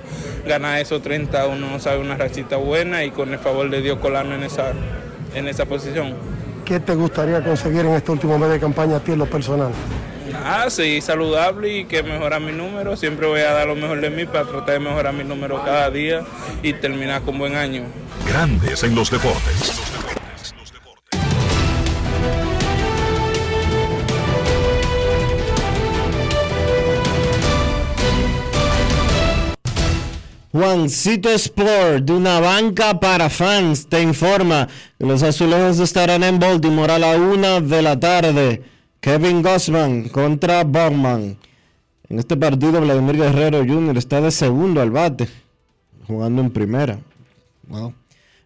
ganar esos 30, uno sabe una rachita buena y con el favor de Dios colarnos en esa, en esa posición.
¿Qué te gustaría conseguir en este último mes de campaña a ti en lo personal?
Ah, sí, saludable y que mejorar mi número. Siempre voy a dar lo mejor de mí para tratar de mejorar mi número cada día y terminar con buen año.
Grandes en los deportes.
Juancito Sport, de una banca para fans, te informa que los azulejos estarán en Baltimore a la una de la tarde. Kevin Gossman contra Bowman. En este partido, Vladimir Guerrero Jr. está de segundo al bate, jugando en primera.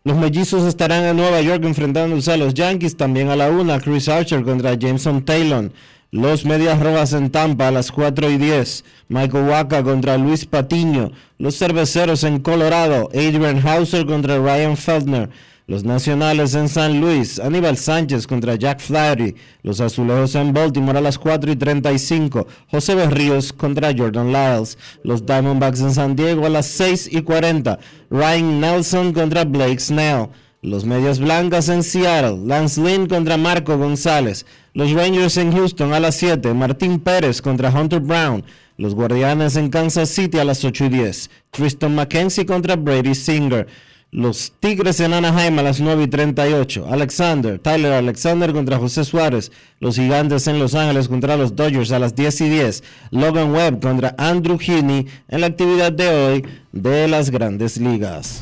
Los mellizos estarán en Nueva York enfrentándose a los Yankees también a la una. Chris Archer contra Jameson Taylor. Los Medias Rojas en Tampa a las 4 y 10. Michael Waka contra Luis Patiño. Los Cerveceros en Colorado. Adrian Hauser contra Ryan Feldner. Los Nacionales en San Luis. Aníbal Sánchez contra Jack Flaherty. Los Azulejos en Baltimore a las 4 y 35. José Berríos contra Jordan Lyles. Los Diamondbacks en San Diego a las 6 y 40. Ryan Nelson contra Blake Snell. Los Medias Blancas en Seattle, Lance Lynn contra Marco González. Los Rangers en Houston a las 7, Martín Pérez contra Hunter Brown. Los Guardianes en Kansas City a las 8 y 10, Tristan McKenzie contra Brady Singer. Los Tigres en Anaheim a las 9 y 38, Alexander, Tyler Alexander contra José Suárez. Los Gigantes en Los Ángeles contra los Dodgers a las 10 y 10, Logan Webb contra Andrew Heaney en la actividad de hoy de las grandes ligas.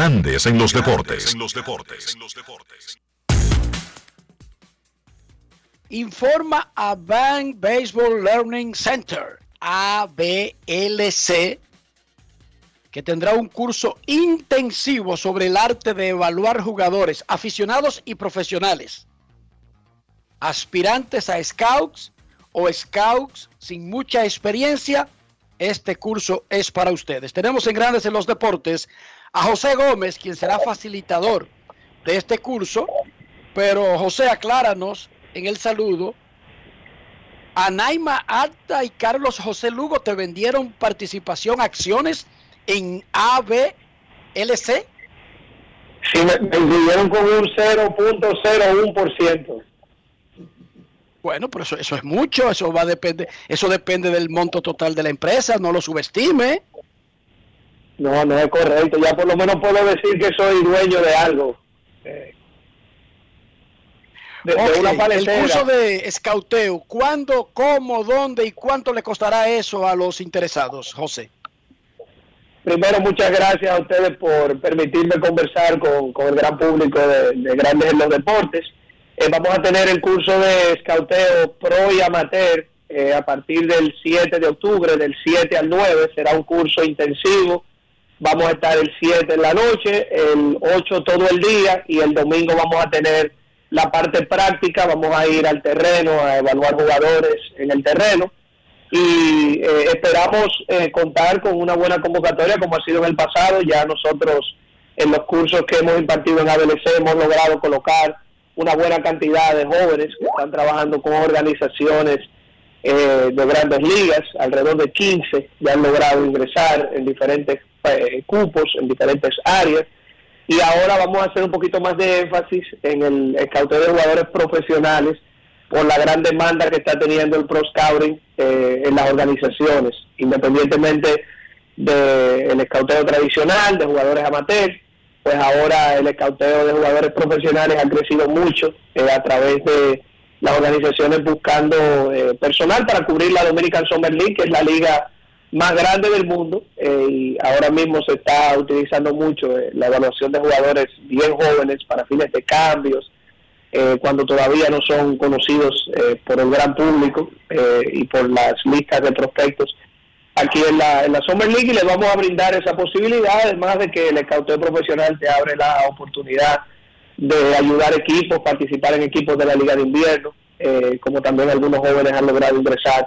Grandes en los deportes.
Informa a Bank Baseball Learning Center, ABLC, que tendrá un curso intensivo sobre el arte de evaluar jugadores aficionados y profesionales, aspirantes a scouts o scouts sin mucha experiencia. Este curso es para ustedes. Tenemos en Grandes en los Deportes a José Gómez, quien será facilitador de este curso. Pero José, acláranos en el saludo. Anaima Alta y Carlos José Lugo te vendieron participación, acciones en ABLC.
Sí, me, me incluyeron con un 0.01%.
Bueno, pero eso, eso es mucho, eso va a depender, eso depende del monto total de la empresa, no lo subestime.
No, no es correcto. Ya por lo menos puedo decir que soy dueño de algo. Eh, de, de
Ok,
una
el curso de escauteo, ¿cuándo, cómo, dónde y cuánto le costará eso a los interesados, José?
Primero, muchas gracias a ustedes por permitirme conversar con, con el gran público de, de Grandes en los Deportes. Eh, vamos a tener el curso de escauteo pro y amateur eh, a partir del 7 de octubre, del 7 al 9. Será un curso intensivo. Vamos a estar el 7 en la noche, el 8 todo el día y el domingo vamos a tener la parte práctica. Vamos a ir al terreno a evaluar jugadores en el terreno y eh, esperamos eh, contar con una buena convocatoria como ha sido en el pasado. Ya nosotros en los cursos que hemos impartido en ABLC hemos logrado colocar una buena cantidad de jóvenes que están trabajando con organizaciones eh, de grandes ligas, alrededor de 15 ya han logrado ingresar en diferentes eh, cupos, en diferentes áreas. Y ahora vamos a hacer un poquito más de énfasis en el escauteo de jugadores profesionales por la gran demanda que está teniendo el pro scouting eh, en las organizaciones, independientemente del escauteo tradicional, de jugadores amateurs, pues ahora el escauteo de jugadores profesionales ha crecido mucho eh, a través de las organizaciones buscando eh, personal para cubrir la Dominican Summer League, que es la liga más grande del mundo, eh, y ahora mismo se está utilizando mucho eh, la evaluación de jugadores bien jóvenes para fines de cambios, eh, cuando todavía no son conocidos por el gran público y por las listas de prospectos aquí en la, en la Summer League y les vamos a brindar esa posibilidad, además de que el escauteo profesional te abre la oportunidad de ayudar equipos, participar en equipos de la Liga de Invierno, como también algunos jóvenes han logrado ingresar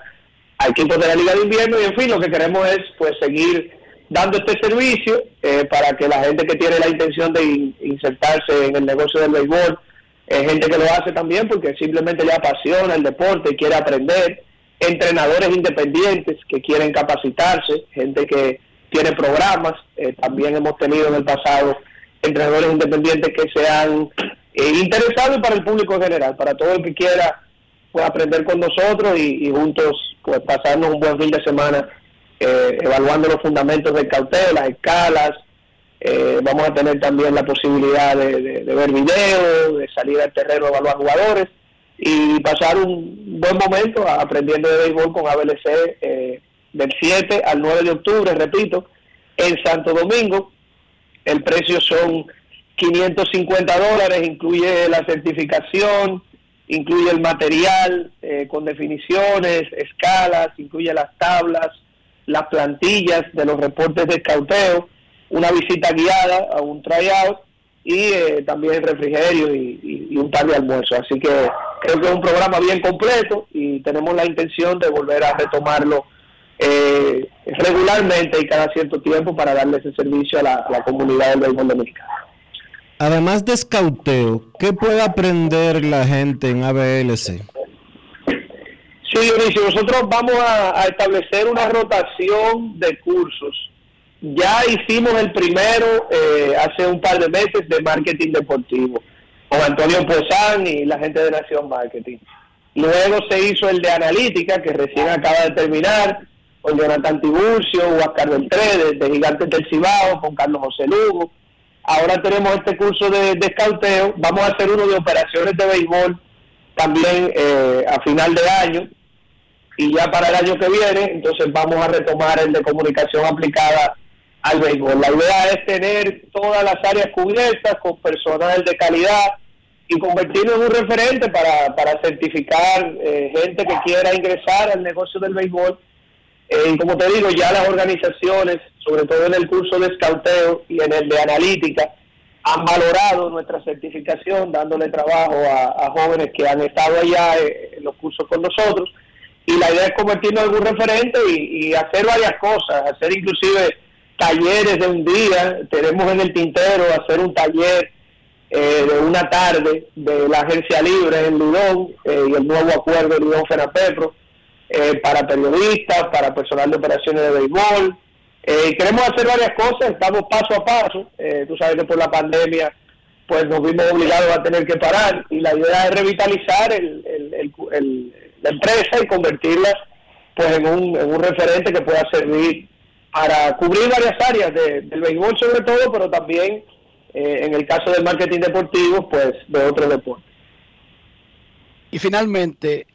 a equipos de la Liga de Invierno y en fin, lo que queremos es pues seguir dando este servicio eh, para que la gente que tiene la intención de in- insertarse en el negocio del béisbol, eh, gente que lo hace también porque simplemente le apasiona el deporte y quiere aprender, entrenadores independientes que quieren capacitarse, gente que tiene programas, eh, también hemos tenido en el pasado entrenadores independientes que se han eh, interesado para el público en general, para todo el que quiera aprender con nosotros y, juntos pues pasarnos un buen fin de semana eh, evaluando los fundamentos del cauteo, las escalas, eh, vamos a tener también la posibilidad de ver videos, de salir al terreno a evaluar jugadores y pasar un buen momento aprendiendo de béisbol con ABLC eh, del 7 al 9 de octubre, repito, en Santo Domingo. El precio son 550 dólares, incluye la certificación, incluye el material eh, con definiciones, escalas, incluye las tablas, las plantillas de los reportes de escauteo, una visita guiada a un tryout y eh, también refrigerio y, un par de almuerzo. Así que creo que es un programa bien completo y tenemos la intención de volver a retomarlo eh, regularmente y cada cierto tiempo para darle ese servicio a la, a la comunidad del béisbol dominicano.
Además de escauteo, ¿qué puede aprender la gente en ABLC?
Sí, Dionisio, nosotros vamos a, establecer una rotación de cursos. Ya hicimos el primero eh, hace un par de meses de marketing deportivo con Antonio Pozán y la gente de Nación Marketing. Luego se hizo el de analítica, que recién acaba de terminar, con Jonathan Tiburcio, Huáscar Beltré, de, de Gigantes del Cibao, con Carlos José Lugo. Ahora tenemos este curso de, de escauteo. Vamos a hacer uno de operaciones de béisbol también eh, a final de año y ya para el año que viene, entonces vamos a retomar el de comunicación aplicada al béisbol. La idea es tener todas las áreas cubiertas con personal de calidad y convertirnos en un referente para, para certificar eh, gente que quiera ingresar al negocio del béisbol. Eh, como te digo, ya las organizaciones, sobre todo en el curso de escauteo y en el de analítica, han valorado nuestra certificación, dándole trabajo a, jóvenes que han estado allá eh, en los cursos con nosotros. Y la idea es convertirnos en un referente y, hacer varias cosas, hacer inclusive talleres de un día. Tenemos en el tintero hacer un taller eh, de una tarde de la agencia libre en Lidón eh, y el nuevo acuerdo de Lidón Fenapepro eh, para periodistas, para personal de operaciones de béisbol. Eh, queremos hacer varias cosas, estamos paso a paso. Eh, tú sabes que por la pandemia pues nos vimos obligados a tener que parar y la idea es revitalizar el, el- la empresa y convertirla pues en un, en un referente que pueda servir para cubrir varias áreas de- del béisbol sobre todo, pero también eh, en el caso del marketing deportivo, pues de otros deportes.
Y finalmente,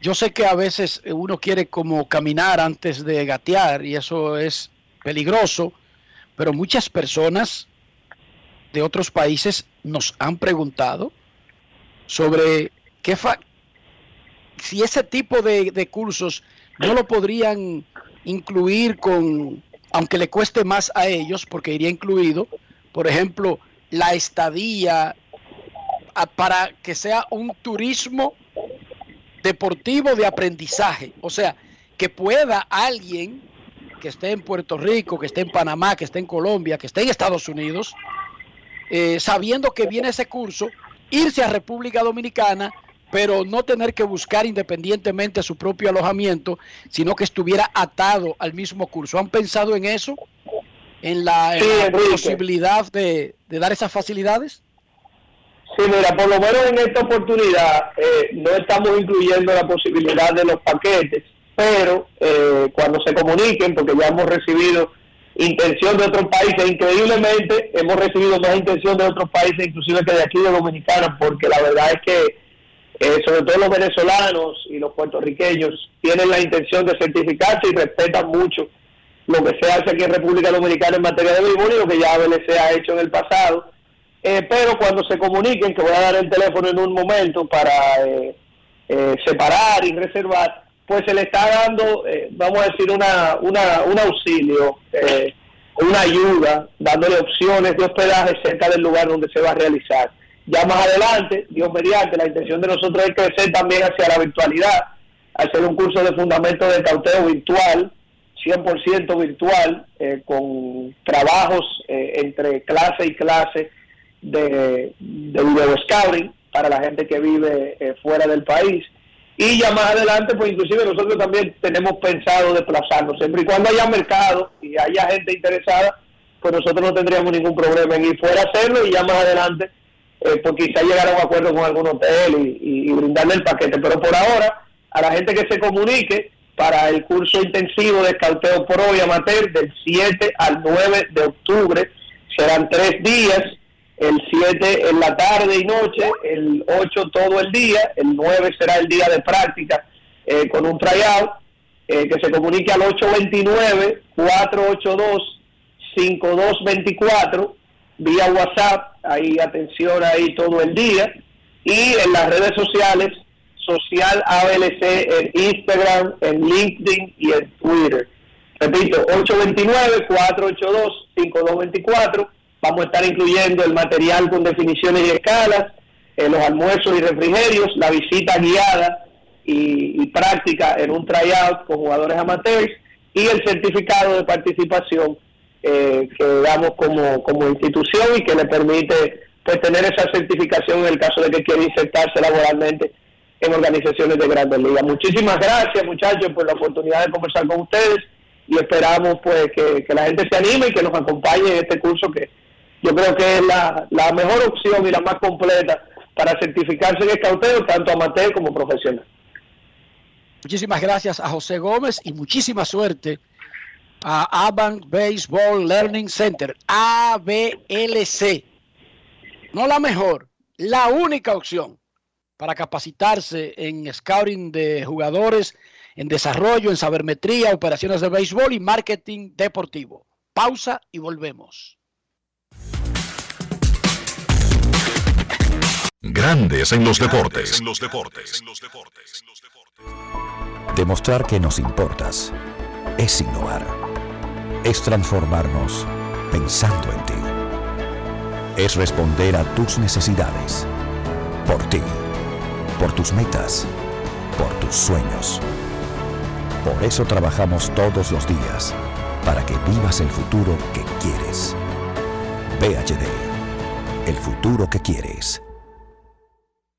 yo sé que a veces uno quiere como caminar antes de gatear y eso es peligroso, pero muchas personas de otros países nos han preguntado sobre qué fa- si ese tipo de, cursos no lo podrían incluir con, aunque le cueste más a ellos, porque iría incluido, por ejemplo, la estadía para que sea un turismo deportivo de aprendizaje. O sea, que pueda alguien que esté en Puerto Rico, que esté en Panamá, que esté en Colombia, que esté en Estados Unidos, eh, sabiendo que viene ese curso, irse a República Dominicana, pero no tener que buscar independientemente su propio alojamiento, sino que estuviera atado al mismo curso. ¿Han pensado en eso? en la, en
Sí,
la
Enrique.
posibilidad de, de dar esas facilidades?
Sí, mira, por lo menos en esta oportunidad eh, no estamos incluyendo la posibilidad de los paquetes, pero eh, cuando se comuniquen, porque ya hemos recibido intención de otros países, increíblemente hemos recibido más intención de otros países, inclusive que de aquí de Dominicana, porque la verdad es que eh, sobre todo los venezolanos y los puertorriqueños tienen la intención de certificarse y respetan mucho lo que se hace aquí en República Dominicana en materia de béisbol y lo que ya ABLC ha hecho en el pasado. Eh, pero cuando se comuniquen, que voy a dar el teléfono en un momento para eh, eh, separar y reservar, pues se le está dando, eh, vamos a decir, una, una, un auxilio, eh, una ayuda, dándole opciones de hospedaje cerca del lugar donde se va a realizar. Ya más adelante, Dios mediante, la intención de nosotros es crecer también hacia la virtualidad, hacer un curso de fundamento de cauteo virtual, 100% virtual, eh, con trabajos entre clase y clase de, de video scouting para la gente que vive eh, fuera del país. Y ya más adelante, pues inclusive nosotros también tenemos pensado desplazarnos, siempre y cuando haya mercado y haya gente interesada, pues nosotros no tendríamos ningún problema en ir fuera a hacerlo y ya más adelante, eh, pues quizá llegar a un acuerdo con algún hotel y, y- brindarle el paquete. Pero por ahora, a la gente que se comunique para el curso intensivo de escauteo pro y amateur del 7 al 9 de octubre, serán tres días, el 7 en la tarde y noche, el 8 todo el día, el 9 será el día de práctica eh, con un tryout, eh, que se comunique al 829-482-5224 vía WhatsApp, ahí atención ahí todo el día, y en las redes sociales, Social ABLC en Instagram, en LinkedIn y en Twitter. Repito, 829-482-5224. Vamos a estar incluyendo el material con definiciones y escalas, eh, los almuerzos y refrigerios, la visita guiada y, práctica en un tryout con jugadores amateurs y el certificado de participación eh, que damos como, como institución y que le permite pues tener esa certificación en el caso de que quiera insertarse laboralmente en organizaciones de grandes ligas. Muchísimas gracias muchachos por la oportunidad de conversar con ustedes y esperamos pues que la gente se anime y que nos acompañe en este curso que yo creo que es la, la mejor opción y la más completa para certificarse en escauteo, tanto amateur como profesional.
Muchísimas gracias a José Gómez y muchísima suerte a Avant Baseball Learning Center, ABLC. No la mejor, la única opción para capacitarse en scouting de jugadores, en desarrollo, en sabermetría, operaciones de béisbol y marketing deportivo. Pausa y volvemos.
Grandes en los deportes.
Demostrar que nos importas es innovar. Es transformarnos pensando en ti. Es responder a tus necesidades. Por ti. Por tus metas. Por tus sueños. Por eso trabajamos todos los días. Para que vivas el futuro que quieres. PHD. El futuro que quieres.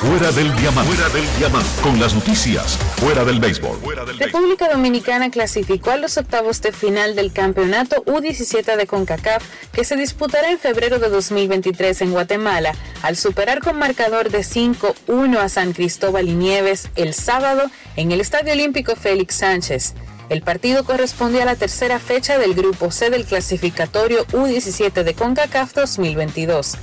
Fuera del diamante. Fuera del diamante. Con las noticias. Fuera del béisbol.
República Dominicana clasificó a los octavos de final del campeonato U17 de CONCACAF que se disputará en febrero de 2023 en Guatemala al superar con marcador de 5-1 a San Cristóbal y Nieves el sábado en el Estadio Olímpico Félix Sánchez. El partido corresponde a la tercera fecha del Grupo C del clasificatorio U17 de CONCACAF 2022.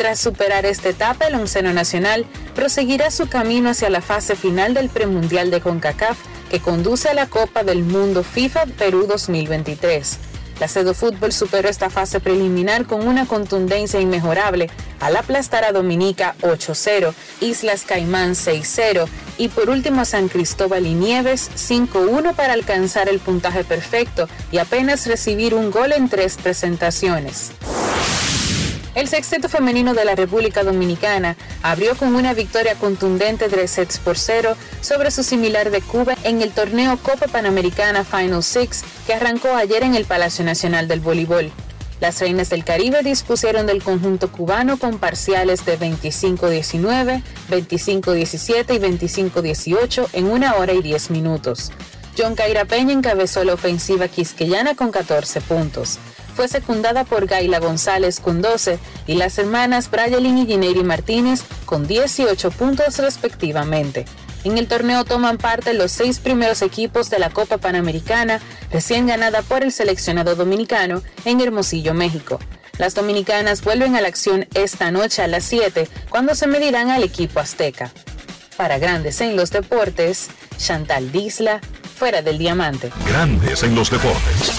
Tras superar esta etapa, el onceno nacional proseguirá su camino hacia la fase final del premundial de CONCACAF que conduce a la Copa del Mundo FIFA Perú 2023. La Cedo Fútbol superó esta fase preliminar con una contundencia inmejorable al aplastar a Dominica 8-0, Islas Caimán 6-0 y por último a San Cristóbal y Nieves 5-1 para alcanzar el puntaje perfecto y apenas recibir un gol en tres presentaciones. El sexteto femenino de la República Dominicana abrió con una victoria contundente de sets por cero sobre su similar de Cuba en el torneo Copa Panamericana Final Six que arrancó ayer en el Palacio Nacional del Voleibol. Las Reinas del Caribe dispusieron del conjunto cubano con parciales de 25-19, 25-17 y 25-18 en una hora y 10 minutos. John Caira Peña encabezó la ofensiva quisqueyana con 14 puntos fue secundada por Gaila González con 12 y las hermanas Brayelin y Gineiri Martínez con 18 puntos respectivamente. En el torneo toman parte los seis primeros equipos de la Copa Panamericana, recién ganada por el seleccionado dominicano en Hermosillo, México. Las dominicanas vuelven a la acción esta noche a las 7, cuando se medirán al equipo azteca. Para Grandes en los Deportes, Chantal Disla, fuera del diamante.
Grandes en los deportes.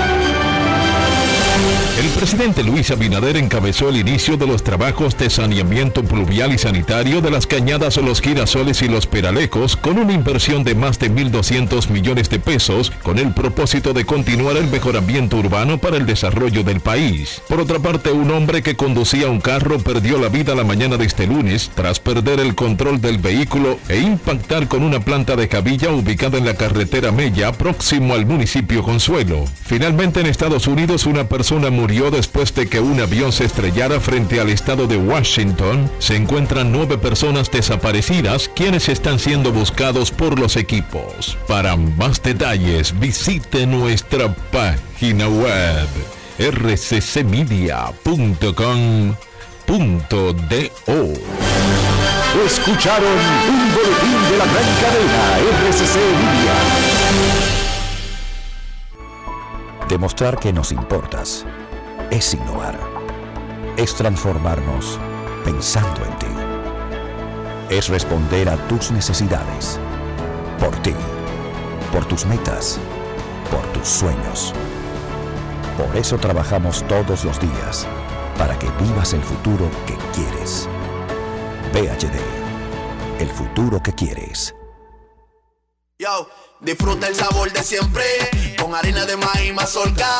El presidente Luis Abinader encabezó el inicio de los trabajos de saneamiento pluvial y sanitario de las cañadas Los Girasoles y Los Peralecos con una inversión de más de 1.200 millones de pesos con el propósito de continuar el mejoramiento urbano para el desarrollo del país. Por otra parte, un hombre que conducía un carro perdió la vida la mañana de este lunes tras perder el control del vehículo e impactar con una planta de cabilla ubicada en la carretera Mella próximo al municipio Consuelo. Finalmente en Estados Unidos una persona murió después de que un avión se estrellara frente al estado de Washington. Se encuentran nueve personas desaparecidas quienes están siendo buscados por los equipos. Para más detalles visite nuestra página web rccmedia.com.do.
Escucharon un boletín de la gran cadena RCC Media.
Demostrar que nos importas es innovar. Es transformarnos pensando en ti. Es responder a tus necesidades. Por ti. Por tus metas. Por tus sueños. Por eso trabajamos todos los días. Para que vivas el futuro que quieres. PHD. El futuro que quieres.
Yo, disfruta el sabor de siempre con harina de maíz mazorca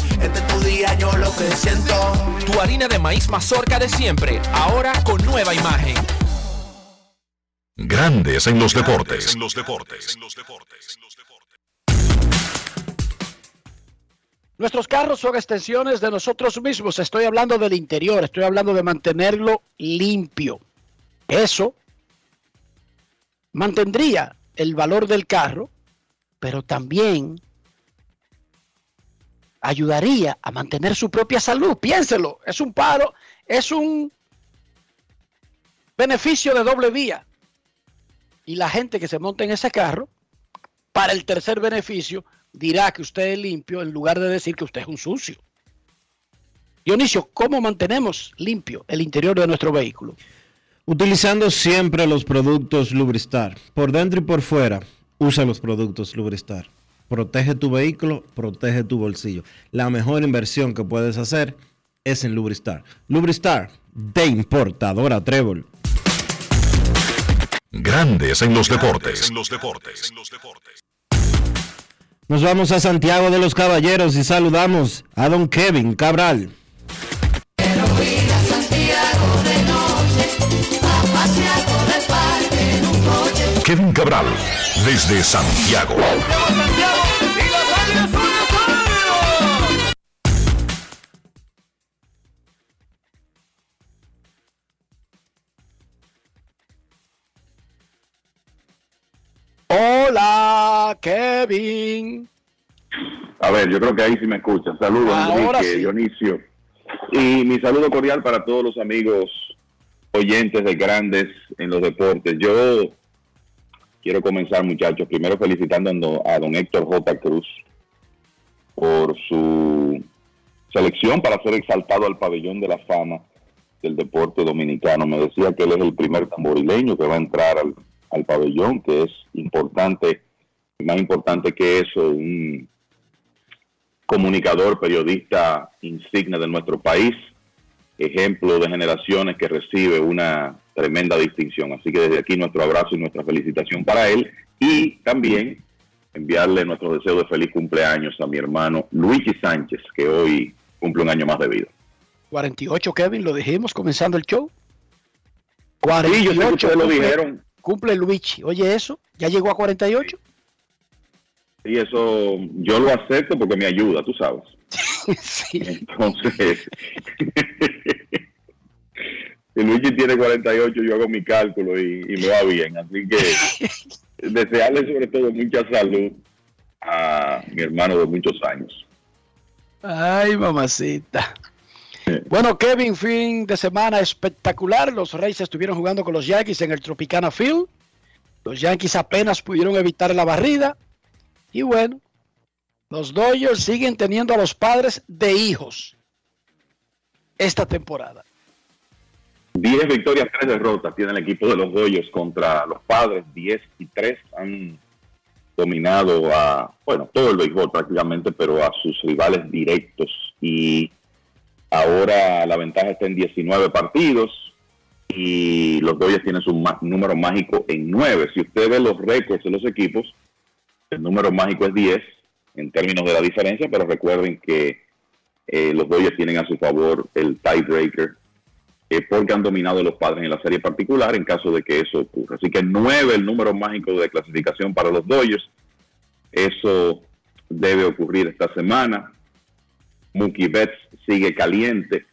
Este es tu día, yo lo que siento.
Tu harina de maíz mazorca de siempre, ahora con nueva imagen.
Grandes en los deportes.
Nuestros carros son extensiones de nosotros mismos. Estoy hablando del interior, estoy hablando de mantenerlo limpio. Eso mantendría el valor del carro, pero también ayudaría a mantener su propia salud. Piénselo, es un paro, es un beneficio de doble vía. Y la gente que se monta en ese carro, para el tercer beneficio, dirá que usted es limpio en lugar de decir que usted es un sucio. Dionisio, ¿cómo mantenemos limpio el interior de nuestro vehículo?
Utilizando siempre los productos Lubristar. Por dentro y por fuera, usa los productos Lubristar. Protege tu vehículo, protege tu bolsillo. La mejor inversión que puedes hacer es en Lubristar. Lubristar, de importadora Trébol.
Grandes en los deportes. En los deportes.
Nos vamos a Santiago de los Caballeros y saludamos a don Kevin Cabral.
Kevin Cabral, desde Santiago.
Hola, Kevin.
A ver, yo creo que ahí sí me escuchan. Saludos,
Ahora
Enrique,
sí.
Dionisio. Y mi saludo cordial para todos los amigos oyentes de Grandes en los Deportes. Yo quiero comenzar, muchachos, primero felicitando a don- a don Héctor J. Cruz por su selección para ser exaltado al pabellón de la fama del deporte dominicano. Me decía que él es el primer tamborileño que va a entrar al, al pabellón, que es importante, más importante que eso, un comunicador, periodista insigne de nuestro país, ejemplo de generaciones que recibe una tremenda distinción. Así que desde aquí nuestro abrazo y nuestra felicitación para él y también enviarle nuestro deseo de feliz cumpleaños a mi hermano Luigi Sánchez, que hoy cumple un año más de vida.
48, Kevin, lo dijimos comenzando el show.
Sí, yo sé que
48.
ustedes lo dijeron.
Cumple Luigi. Oye, eso, ¿ya llegó a 48?
Y eso yo lo acepto porque me ayuda, tú sabes. Entonces, si Luigi tiene 48, yo hago mi cálculo y, y me va bien. Así que desearle sobre todo mucha salud a mi hermano de muchos años.
Ay, mamacita. Bueno, Kevin, fin de semana espectacular. Los Reyes estuvieron jugando con los Yankees en el Tropicana Field. Los Yankees apenas pudieron evitar la barrida. Y bueno, los Dodgers siguen teniendo a los padres de hijos esta temporada.
10 victorias, 3 derrotas tiene el equipo de los Dodgers contra los padres, 10 y 3 han dominado a, bueno, todo el béisbol prácticamente, pero a sus rivales directos y ahora la ventaja está en 19 partidos y los Dodgers tienen su número mágico en 9. Si usted ve los récords de los equipos, el número mágico es 10 en términos de la diferencia, pero recuerden que eh, los Dodgers tienen a su favor el tiebreaker eh, porque han dominado los padres en la serie particular en caso de que eso ocurra. Así que 9 el número mágico de clasificación para los Dodgers. Eso debe ocurrir esta semana. Mookie Betts sigue caliente.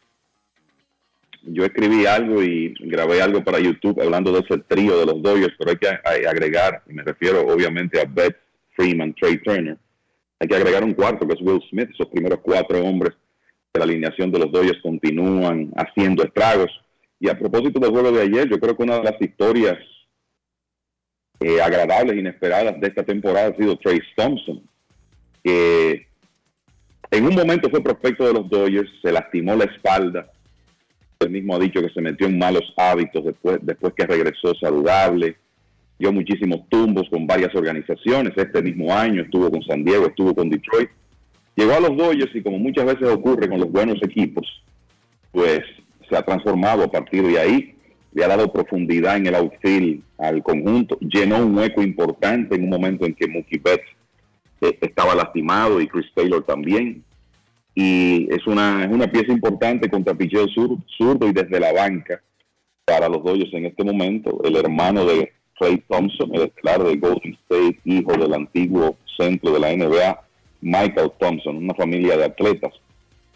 Yo escribí algo y grabé algo para YouTube hablando de ese trío de los Dodgers, pero hay que agregar, y me refiero obviamente a Betts, Freeman, Trey Turner, hay que agregar un cuarto que es Will Smith. Esos primeros cuatro hombres de la alineación de los Dodgers continúan haciendo estragos. Y a propósito del juego de ayer, yo creo que una de las historias eh, agradables, inesperadas de esta temporada ha sido Trace Thompson, que en un momento fue prospecto de los Dodgers, se lastimó la espalda. Él mismo ha dicho que se metió en malos hábitos después, después que regresó saludable. Dio muchísimos tumbos con varias organizaciones. Este mismo año estuvo con San Diego, estuvo con Detroit. Llegó a los Dodgers y como muchas veces ocurre con los buenos equipos, pues se ha transformado a partir de ahí. Le ha dado profundidad en el outfield al conjunto. Llenó un hueco importante en un momento en que Mookie Betts eh, estaba lastimado y Chris Taylor también. Y es una, es una pieza importante contra picheo sur- zurdo y desde la banca para los Dodgers en este momento. El hermano de Trey Thompson, el estelar de Golden State, hijo del antiguo centro de la NBA, Michael Thompson, una familia de atletas.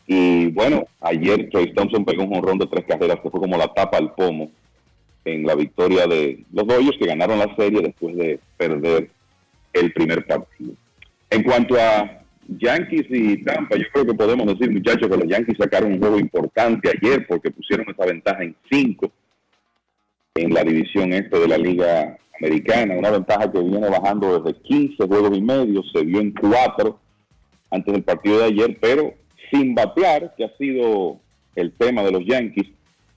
Y bueno, ayer Trey Thompson pegó un jonrón de tres carreras que fue como la tapa al pomo en la victoria de los Dodgers que ganaron la serie después de perder el primer partido. En cuanto a Yankees y Tampa, yo creo que podemos decir, muchachos, que los Yankees sacaron un juego importante ayer porque pusieron esa ventaja en cinco en la división este de la Liga Americana, una ventaja que viene bajando desde 15 juegos y medio, se vio en cuatro antes del partido de ayer, pero sin batear, que ha sido el tema de los Yankees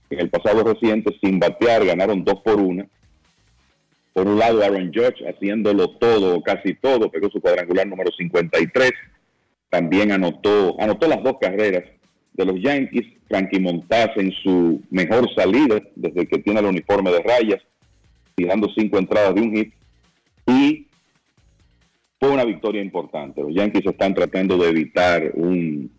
en el pasado reciente, sin batear, ganaron dos por una. Por un lado, Aaron Judge haciéndolo todo, casi todo, pegó su cuadrangular número 53. También anotó, anotó las dos carreras de los Yankees. Frankie Montaz en su mejor salida desde que tiene el uniforme de rayas, tirando cinco entradas de un hit. Y fue una victoria importante. Los Yankees están tratando de evitar un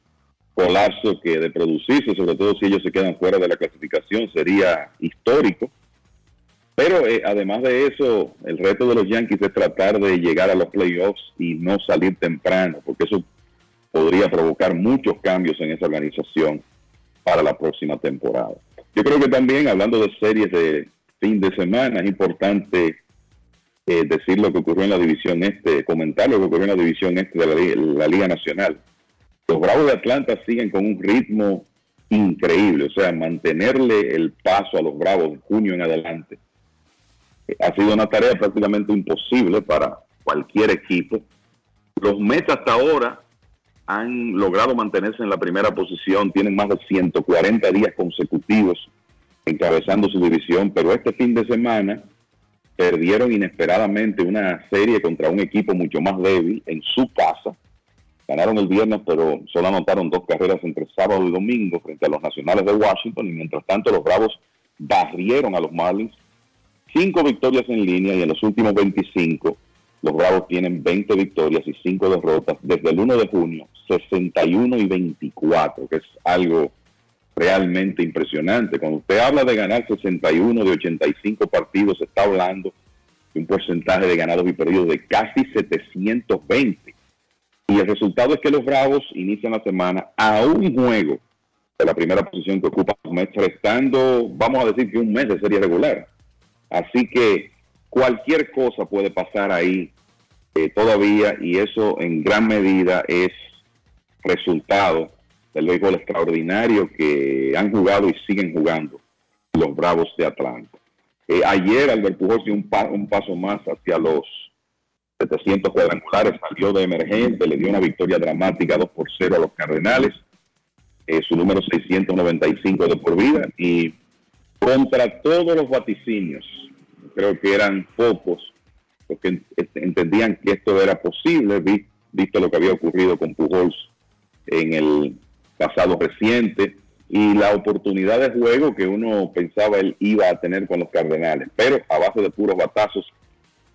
colapso que de producirse, sobre todo si ellos se quedan fuera de la clasificación, sería histórico. Pero eh, además de eso, el reto de los Yankees es tratar de llegar a los playoffs y no salir temprano, porque eso podría provocar muchos cambios en esa organización para la próxima temporada. Yo creo que también, hablando de series de fin de semana, es importante eh, decir lo que ocurrió en la división este, comentar lo que ocurrió en la división este de la, la Liga Nacional. Los Bravos de Atlanta siguen con un ritmo increíble, o sea, mantenerle el paso a los Bravos de junio en adelante ha sido una tarea prácticamente imposible para cualquier equipo. Los Mets hasta ahora han logrado mantenerse en la primera posición, tienen más de 140 días consecutivos encabezando su división, pero este fin de semana perdieron inesperadamente una serie contra un equipo mucho más débil en su casa. Ganaron el viernes, pero solo anotaron dos carreras entre sábado y domingo frente a los Nacionales de Washington y mientras tanto los Bravos barrieron a los Marlins. Cinco victorias en línea y en los últimos 25 los Bravos tienen 20 victorias y 5 derrotas desde el 1 de junio, 61 y 24, que es algo realmente impresionante. Cuando usted habla de ganar 61 de 85 partidos, está hablando de un porcentaje de ganados y perdidos de casi 720. Y el resultado es que los Bravos inician la semana a un juego de la primera posición que ocupa los Mets, restando, vamos a decir que un mes de serie regular. Así que cualquier cosa puede pasar ahí eh, todavía y eso en gran medida es resultado del béisbol extraordinario que han jugado y siguen jugando los Bravos de Atlanta. Eh, ayer Albert Pujols dio un, pa- un paso más hacia los 700 cuadrangulares, salió de emergente, le dio una victoria dramática 2 por 0 a los Cardenales, eh, su número 695 de por vida y contra todos los vaticinios, creo que eran pocos los que en- entendían que esto era posible, vi- visto lo que había ocurrido con Pujols en el pasado reciente y la oportunidad de juego que uno pensaba él iba a tener con los Cardenales. Pero a base de puros batazos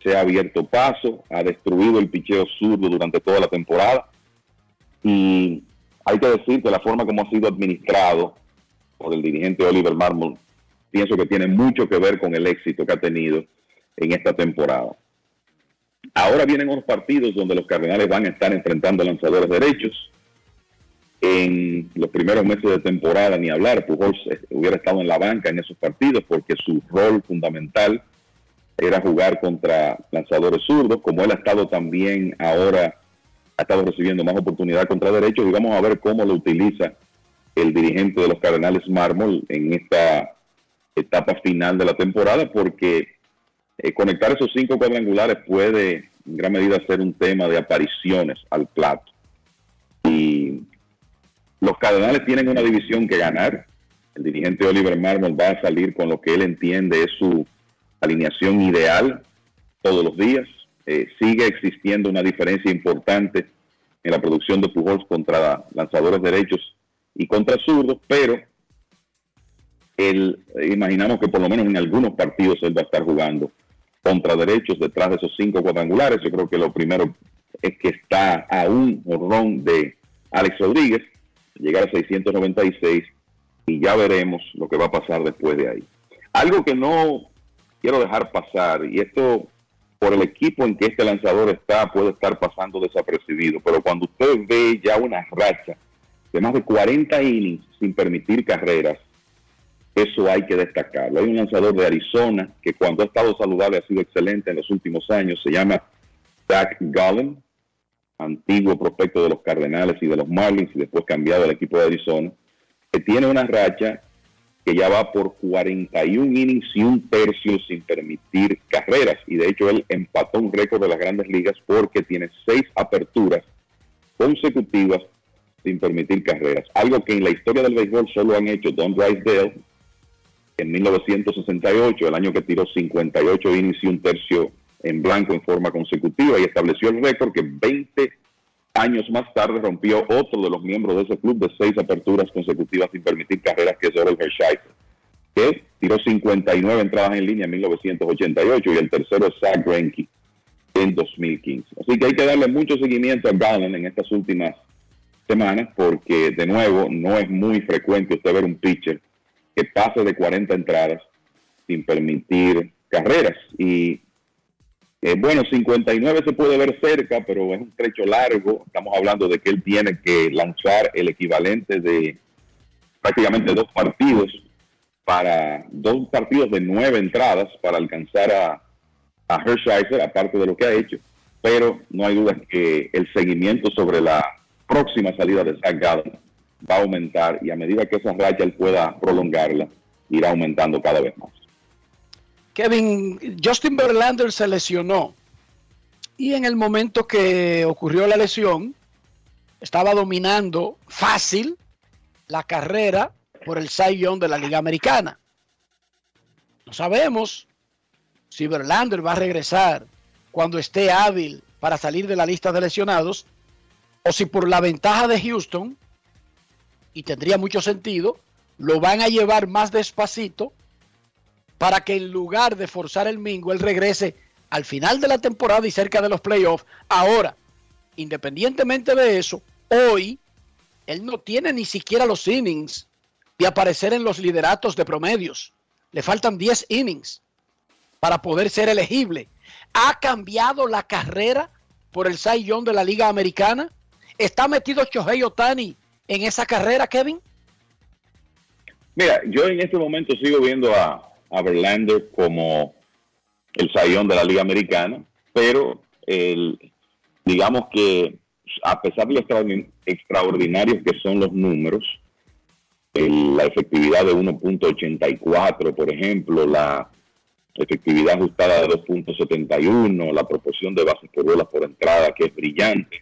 se ha abierto paso, ha destruido el picheo zurdo durante toda la temporada y hay que decir que la forma como ha sido administrado por el dirigente Oliver Marmol pienso que tiene mucho que ver con el éxito que ha tenido en esta temporada. Ahora vienen unos partidos donde los Cardenales van a estar enfrentando lanzadores derechos. En los primeros meses de temporada, ni hablar, Pujols eh, hubiera estado en la banca en esos partidos porque su rol fundamental era jugar contra lanzadores zurdos, como él ha estado también ahora, ha estado recibiendo más oportunidad contra derechos y vamos a ver cómo lo utiliza el dirigente de los Cardenales Mármol en esta etapa final de la temporada porque eh, conectar esos cinco cuadrangulares puede en gran medida ser un tema de apariciones al plato. Y los Cardenales tienen una división que ganar. El dirigente Oliver Marmol va a salir con lo que él entiende es su alineación ideal todos los días. Eh, sigue existiendo una diferencia importante en la producción de Pujols contra lanzadores derechos y contra zurdos, pero él, imaginamos que por lo menos en algunos partidos él va a estar jugando contra derechos detrás de esos cinco cuadrangulares. Yo creo que lo primero es que está a un horrón de Alex Rodríguez, llegar a 696 y ya veremos lo que va a pasar después de ahí. Algo que no quiero dejar pasar, y esto por el equipo en que este lanzador está puede estar pasando desapercibido, pero cuando usted ve ya una racha de más de 40 innings sin permitir carreras, eso hay que destacarlo. Hay un lanzador de Arizona que cuando ha estado saludable ha sido excelente en los últimos años, se llama Zach Gallen, antiguo prospecto de los Cardenales y de los Marlins y después cambiado al equipo de Arizona, que tiene una racha que ya va por 41 innings y un tercio sin permitir carreras. Y de hecho él empató un récord de las grandes ligas porque tiene seis aperturas consecutivas sin permitir carreras. Algo que en la historia del béisbol solo han hecho Don Drysdale, en 1968, el año que tiró 58 innings y un tercio en blanco en forma consecutiva y estableció el récord que 20 años más tarde rompió otro de los miembros de ese club de seis aperturas consecutivas sin permitir carreras, que es Orel Hershiser, que tiró 59 entradas en línea en 1988 y el tercero es Zach Greinke en 2015. Así que hay que darle mucho seguimiento a Garland en estas últimas semanas porque de nuevo no es muy frecuente usted ver un pitcher que pase de 40 entradas sin permitir carreras y eh, bueno, 59 se puede ver cerca, pero es un trecho largo. Estamos hablando de que él tiene que lanzar el equivalente de prácticamente dos partidos para dos partidos de nueve entradas para alcanzar a, a Hershiser, aparte de lo que ha hecho. Pero no hay duda que el seguimiento sobre la próxima salida de Zach Gallen va a aumentar y a medida que esa racha pueda prolongarla, irá aumentando cada vez más.
Kevin, Justin Verlander se lesionó y en el momento que ocurrió la lesión estaba dominando fácil la carrera por el Cy de la Liga Americana. No sabemos si Verlander va a regresar cuando esté hábil para salir de la lista de lesionados o si por la ventaja de Houston, y tendría mucho sentido, lo van a llevar más despacito para que en lugar de forzar el mingo, él regrese al final de la temporada y cerca de los playoffs. Ahora, independientemente de eso, hoy él no tiene ni siquiera los innings de aparecer en los lideratos de promedios. Le faltan 10 innings para poder ser elegible. ¿Ha cambiado la carrera por el Young de la Liga Americana? ¿Está metido Shohei Otani en esa carrera, Kevin?
Mira, yo en este momento sigo viendo a, a Verlander como el sayón de la Liga Americana, pero el, digamos que a pesar de lo extraordinarios que son los números, el- la efectividad de 1.84, por ejemplo, la efectividad ajustada de 2.71, la proporción de bases por bolas por entrada, que es brillante,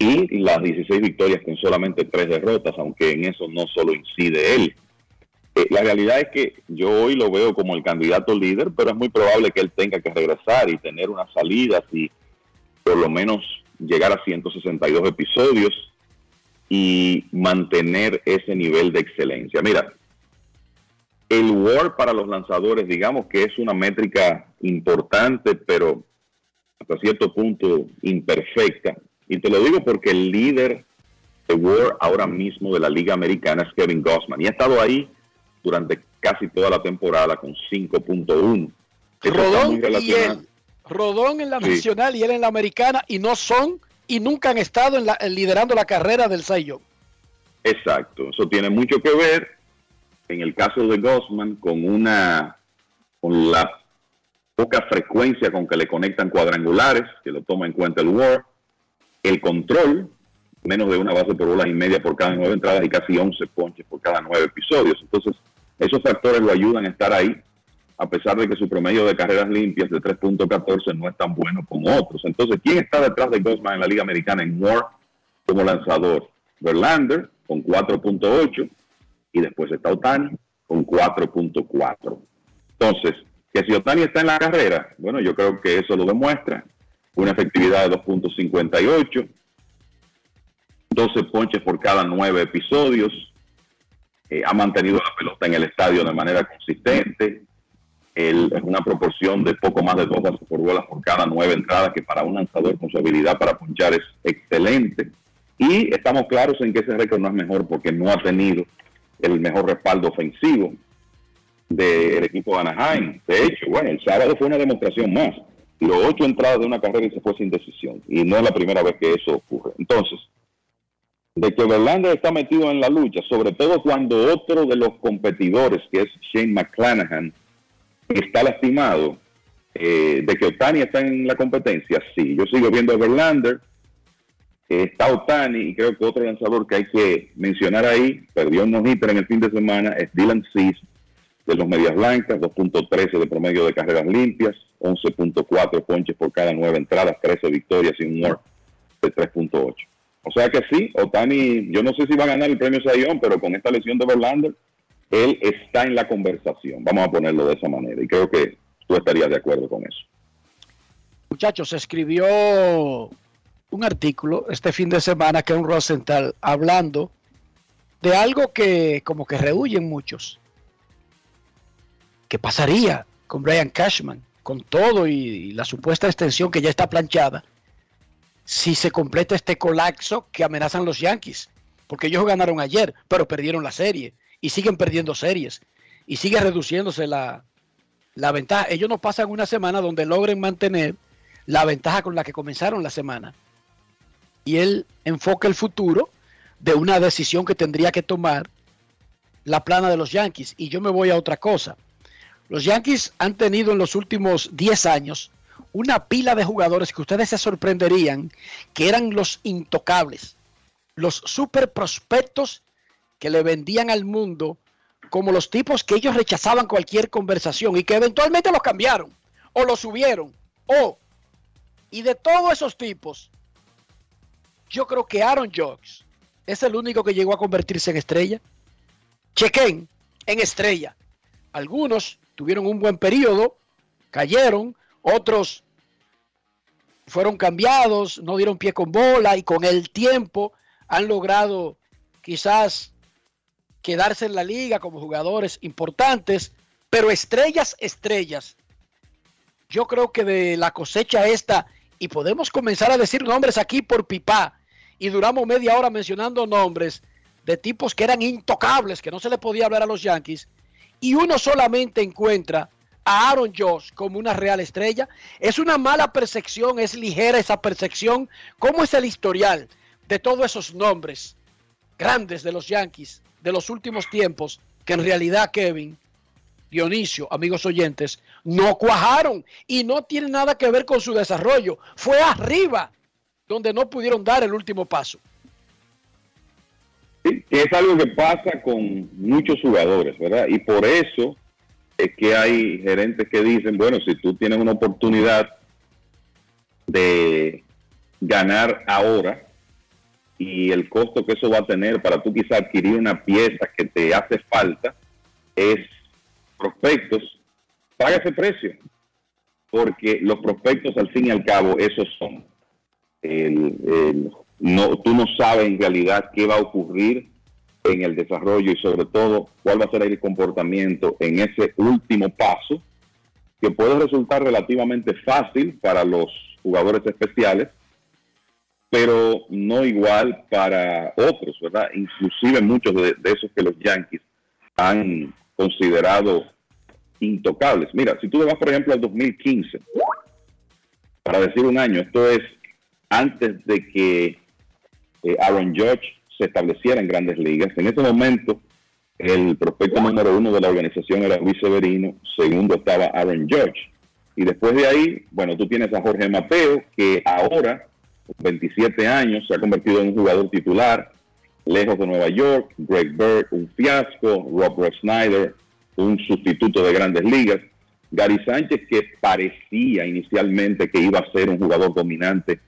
y las 16 victorias con solamente tres derrotas, aunque en eso no solo incide él. Eh, la realidad es que yo hoy lo veo como el candidato líder, pero es muy probable que él tenga que regresar y tener unas salidas y por lo menos llegar a 162 episodios y mantener ese nivel de excelencia. Mira, el WAR para los lanzadores, digamos que es una métrica importante, pero hasta cierto punto imperfecta. Y te lo digo porque el líder de WAR ahora mismo de la Liga Americana es Kevin Gossman y ha estado ahí durante casi toda la temporada con 5.1. Eso está muy
Rodón y él. Rodón en la
Sí.
nacional y él en la americana y no son y nunca han estado en la- en liderando la carrera del Young.
Exacto, eso tiene mucho que ver en el caso de Gossman con una con la poca frecuencia con que le conectan cuadrangulares, que lo toma en cuenta el WAR, el control, menos de una base por bolas y media por cada nueve entradas y casi 11 ponches por cada nueve episodios. Entonces, esos factores lo ayudan a estar ahí, a pesar de que su promedio de carreras limpias de 3.14 no es tan bueno como otros. Entonces, ¿quién está detrás de Gossman en la Liga Americana en WAR como lanzador? Verlander con 4.8 y después está Otani con 4.4. Entonces, que si Otani está en la carrera, bueno, yo creo que eso lo demuestra. Una efectividad de 2.58, 12 ponches por cada nueve episodios, eh, ha mantenido la pelota en el estadio de manera consistente, es una proporción de poco más de dos bases por bolas por cada nueve entradas, que para un lanzador con su habilidad para ponchar es excelente. Y estamos claros en que ese récord no es mejor porque no ha tenido el mejor respaldo ofensivo del equipo Anaheim. De hecho, bueno, el sábado fue una demostración más. Los ocho entradas de una carrera y se fue sin decisión. Y no es la primera vez que eso ocurre. Entonces, de que Verlander está metido en la lucha, sobre todo cuando otro de los competidores, que es Shane McClanahan, está lastimado, eh, de que Otani está en la competencia, sí. Yo sigo viendo a Verlander, eh, está Otani, y creo que otro lanzador que hay que mencionar ahí, perdió un no en el fin de semana, es Dylan Cease, de los Medias Blancas, 2.13 de promedio de carreras limpias, 11.4 ponches por cada nueve entradas, 13 victorias y un WAR de 3.8. O sea que sí, Otani, yo no sé si va a ganar el premio Sayón, pero con esta lesión de Verlander, él está en la conversación, vamos a ponerlo de esa manera, y creo que tú estarías de acuerdo con eso.
Muchachos, se escribió un artículo este fin de semana que un Rosenthal hablando de algo que como que rehuyen muchos. ¿Qué pasaría con Brian Cashman, con todo y, la supuesta extensión que ya está planchada, si se completa este colapso que amenazan los Yankees? Porque ellos ganaron ayer, pero perdieron la serie y siguen perdiendo series y sigue reduciéndose la, la ventaja. Ellos no pasan una semana donde logren mantener la ventaja con la que comenzaron la semana. Y él enfoca el futuro de una decisión que tendría que tomar la plana de los Yankees. Y yo me voy a otra cosa. Los Yankees han tenido en los últimos 10 años una pila de jugadores que ustedes se sorprenderían que eran los intocables, los super prospectos que le vendían al mundo como los tipos que ellos rechazaban cualquier conversación y que eventualmente los cambiaron o los subieron. O, y de todos esos tipos, yo creo que Aaron Judge es el único que llegó a convertirse en estrella. Chequen en estrella. Algunos tuvieron un buen periodo, cayeron, otros fueron cambiados, no dieron pie con bola y con el tiempo han logrado quizás quedarse en la liga como jugadores importantes, pero estrellas, estrellas. Yo creo que de la cosecha esta, y podemos comenzar a decir nombres aquí por pipa, y duramos media hora mencionando nombres de tipos que eran intocables, que no se le podía hablar a los Yankees, y uno solamente encuentra a Aaron Josh como una real estrella. Es una mala percepción, es ligera esa percepción. ¿Cómo es el historial de todos esos nombres grandes de los Yankees de los últimos tiempos que en realidad Kevin, Dionisio, amigos oyentes, no cuajaron y no tiene nada que ver con su desarrollo. Fue arriba donde no pudieron dar el último paso.
Que es algo que pasa con muchos jugadores, ¿verdad? Y por eso es que hay gerentes que dicen, bueno, si tú tienes una oportunidad de ganar ahora y el costo que eso va a tener para tú quizá adquirir una pieza que te hace falta es prospectos, paga ese precio, porque los prospectos al fin y al cabo esos son. El- no, tú no sabes en realidad qué va a ocurrir en el desarrollo y sobre todo cuál va a ser el comportamiento en ese último paso que puede resultar relativamente fácil para los jugadores especiales pero no igual para otros, ¿verdad? Inclusive muchos de, esos que los Yankees han considerado intocables. Mira, si tú vas, por ejemplo, al 2015, para decir un año, esto es antes de que eh, Aaron Judge se estableciera en grandes ligas. En ese momento, el prospecto número uno de la organización era Luis Severino, segundo estaba Aaron Judge. Y después de ahí, bueno, tú tienes a Jorge Mateo, que ahora, con 27 años, se ha convertido en un jugador titular, lejos de Nueva York, Greg Bird, un fiasco, Rob Snyder, un sustituto de grandes ligas, Gary Sánchez, que parecía inicialmente que iba a ser un jugador dominante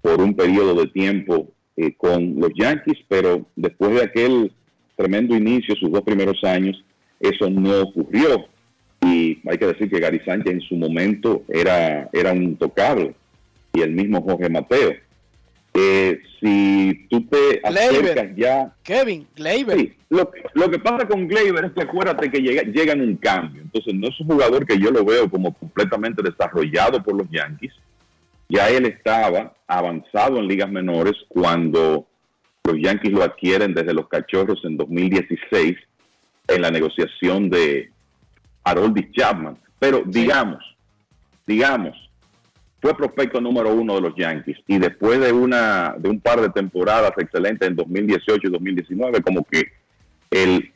por un periodo de tiempo eh, con los Yankees, pero después de aquel tremendo inicio, sus dos primeros años, eso no ocurrió. Y hay que decir que Gary Sánchez en su momento era, era un intocable, y el mismo Jorge Mateo. Eh, si tú te acercas ya...
Kevin, Gleyber.
Sí, lo, lo que pasa con Gleyber es que acuérdate que llega, llega en un cambio. Entonces no es un jugador que yo lo veo como completamente desarrollado por los Yankees. Ya él estaba avanzado en ligas menores cuando los Yankees lo adquieren desde los Cachorros en 2016 en la negociación de Haroldis Chapman. Pero digamos, digamos, fue prospecto número uno de los Yankees y después de una de un par de temporadas excelentes en 2018 y 2019 como que el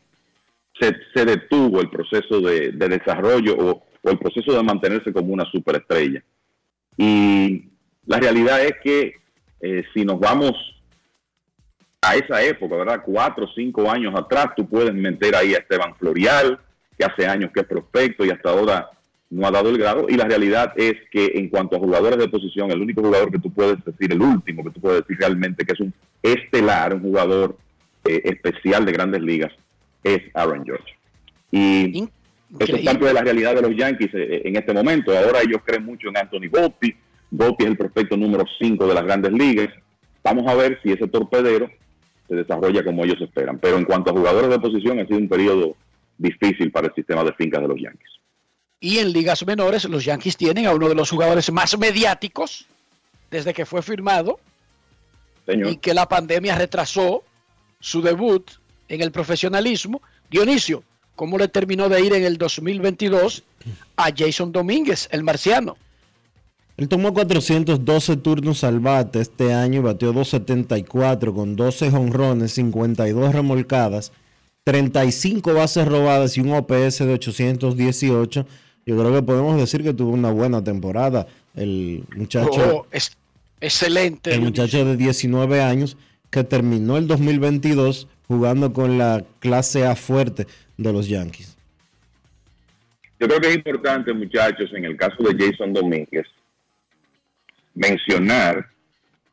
se, se detuvo el proceso de, de desarrollo o, o el proceso de mantenerse como una superestrella y la realidad es que eh, si nos vamos a esa época, ¿verdad? Cuatro o cinco años atrás, tú puedes meter ahí a Esteban Florial, que hace años que es prospecto y hasta ahora no ha dado el grado. Y la realidad es que en cuanto a jugadores de posición, el único jugador que tú puedes decir, el último que tú puedes decir realmente que es un estelar, un jugador eh, especial de grandes ligas, es Aaron George. Y eso es parte de la realidad de los Yankees eh, en este momento. Ahora ellos creen mucho en Anthony Volpi. Volpi es el prospecto número 5 de las grandes ligas. Vamos a ver si ese torpedero se desarrolla como ellos esperan. Pero en cuanto a jugadores de posición, ha sido un periodo difícil para el sistema de fincas de los Yankees.
Y en ligas menores, los Yankees tienen a uno de los jugadores más mediáticos desde que fue firmado
Señor.
y que la pandemia retrasó su debut en el profesionalismo. Dionisio, ¿cómo le terminó de ir en el 2022 a Jason Domínguez, el marciano?
Él tomó 412 turnos al bate este año y batió 274 con 12 jonrones, 52 remolcadas, 35 bases robadas y un OPS de 818. Yo creo que podemos decir que tuvo una buena temporada. El muchacho,
Oh, es- excelente.
el muchacho de 19 años que terminó el 2022 jugando con la clase A fuerte de los Yankees.
Yo creo que es importante, muchachos, en el caso de Jason Domínguez, mencionar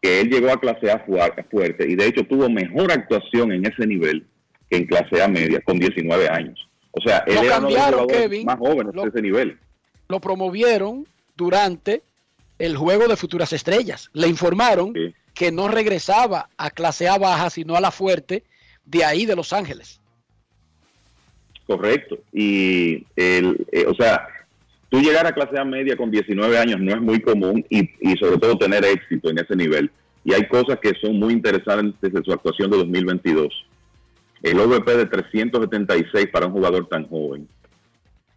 que él llegó a clase A fu- fuerte y de hecho tuvo mejor actuación en ese nivel que en clase A media con 19 años. O sea, él
Lo
era uno de los
Kevin.
más jóvenes
Lo-
de ese nivel.
Lo promovieron durante el juego de futuras estrellas. Le informaron que no regresaba a clase A baja, sino a la fuerte de ahí de Los Ángeles.
Correcto. Y, el, eh, o sea, tú llegar a clase A media con 19 años no es muy común y, y sobre todo tener éxito en ese nivel. Y hay cosas que son muy interesantes de su actuación de 2022. El OVP de 376 para un jugador tan joven.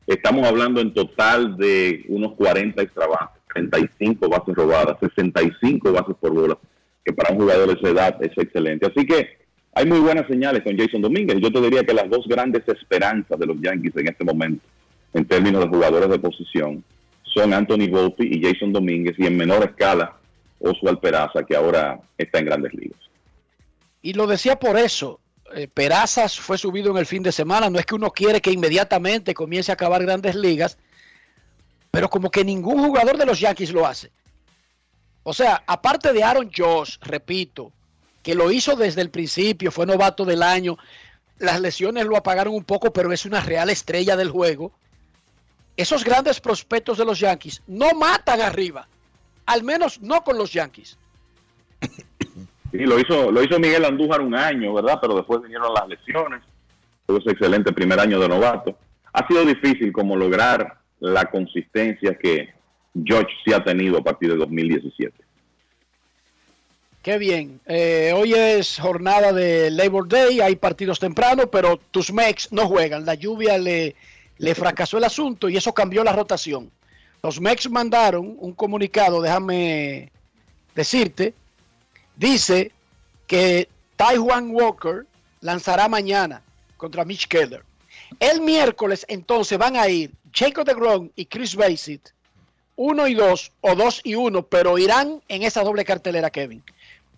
Estamos hablando en total de unos 40 extra bases, 35 bases robadas, 65 bases por bola, que para un jugador de esa edad es excelente. Así que hay muy buenas señales con Jason Domínguez. Yo te diría que las dos grandes esperanzas de los Yankees en este momento, en términos de jugadores de posición, son Anthony Volpi y Jason Domínguez, y en menor escala, Oswald Peraza, que ahora está en grandes ligas.
Y lo decía por eso. eh, Perazas fue subido en el fin de semana. No es que uno quiere que inmediatamente comience a acabar grandes ligas, pero como que ningún jugador de los Yankees lo hace. O sea, aparte de Aaron Josh, repito, que lo hizo desde el principio, fue novato del año, las lesiones lo apagaron un poco, pero es una real estrella del juego. Esos grandes prospectos de los Yankees no matan arriba, al menos no con los Yankees.
Sí, lo hizo, lo hizo Miguel Andújar un año, ¿verdad? Pero después vinieron las lesiones. Tuvo ese excelente primer año de novato. Ha sido difícil como lograr la consistencia que George sí ha tenido a partir de 2017.
Qué bien. Eh, hoy es jornada de Labor Day, hay partidos temprano, pero tus Mex no juegan. La lluvia le, fracasó el asunto y eso cambió la rotación. Los Mex mandaron un comunicado, déjame decirte, dice que Taiwan Walker lanzará mañana contra Mitch Keller. El miércoles entonces van a ir Jacob DeGrom y Chris Basit, uno y dos o dos y uno, pero irán en esa doble cartelera, Kevin.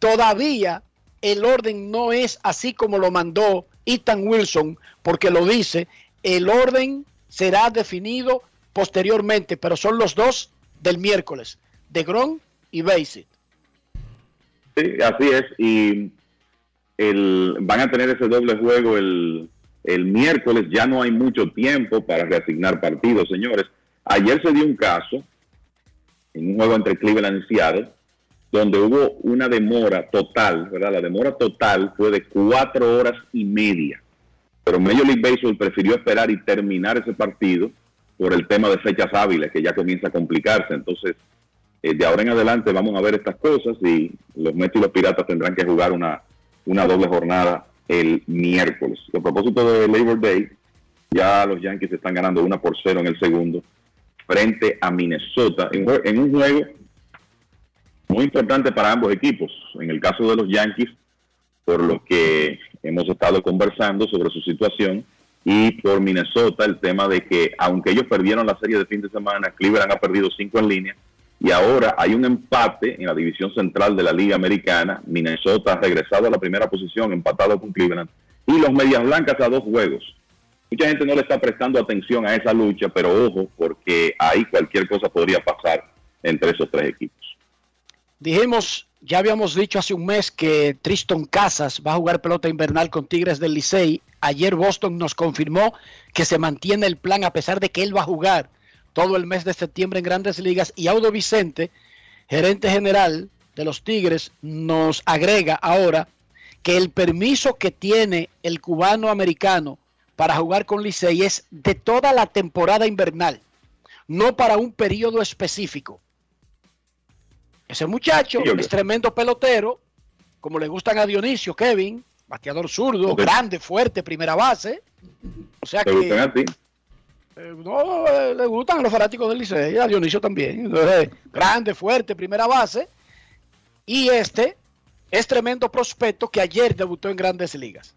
Todavía el orden no es así como lo mandó Ethan Wilson, porque lo dice, el orden será definido posteriormente, pero son los dos del miércoles, DeGrom y Basit.
Sí, así es. Y el, van a tener ese doble juego el, el miércoles. Ya no hay mucho tiempo para reasignar partidos, señores. Ayer se dio un caso en un juego entre Cleveland y Seattle, donde hubo una demora total, ¿verdad? La demora total fue de cuatro horas y media. Pero Major League Baseball prefirió esperar y terminar ese partido por el tema de fechas hábiles, que ya comienza a complicarse. Entonces, eh, de ahora en adelante vamos a ver estas cosas y los Mets y los Piratas tendrán que jugar una, una doble jornada el miércoles. A propósito de Labor Day, ya los Yankees están ganando una por cero en el segundo frente a Minnesota en, en un juego muy importante para ambos equipos. En el caso de los Yankees, por lo que hemos estado conversando sobre su situación, y por Minnesota el tema de que aunque ellos perdieron la serie de fin de semana, Cleveland ha perdido cinco en línea y ahora hay un empate en la división central de la Liga Americana. Minnesota ha regresado a la primera posición, empatado con Cleveland, y los Medias Blancas a dos juegos. Mucha gente no le está prestando atención a esa lucha, pero ojo, porque ahí cualquier cosa podría pasar entre esos tres equipos.
Dijimos Ya habíamos dicho hace un mes que Triston Casas va a jugar pelota invernal con Tigres del Licey. Ayer Boston nos confirmó que se mantiene el plan a pesar de que él va a jugar todo el mes de septiembre en grandes ligas. Y Audo Vicente, gerente general de los Tigres, nos agrega ahora que el permiso que tiene el cubano americano para jugar con Licey es de toda la temporada invernal, no para un periodo específico. Ese muchacho es tremendo pelotero, como le gustan a Dionisio, Kevin, bateador zurdo, grande, fuerte, primera base. O sea
¿Te
que
gustan a ti?
eh, no, eh, le gustan a los fanáticos del Licey, a Dionisio también. Entonces, grande, fuerte, primera base. Y este es tremendo prospecto que ayer debutó en grandes ligas.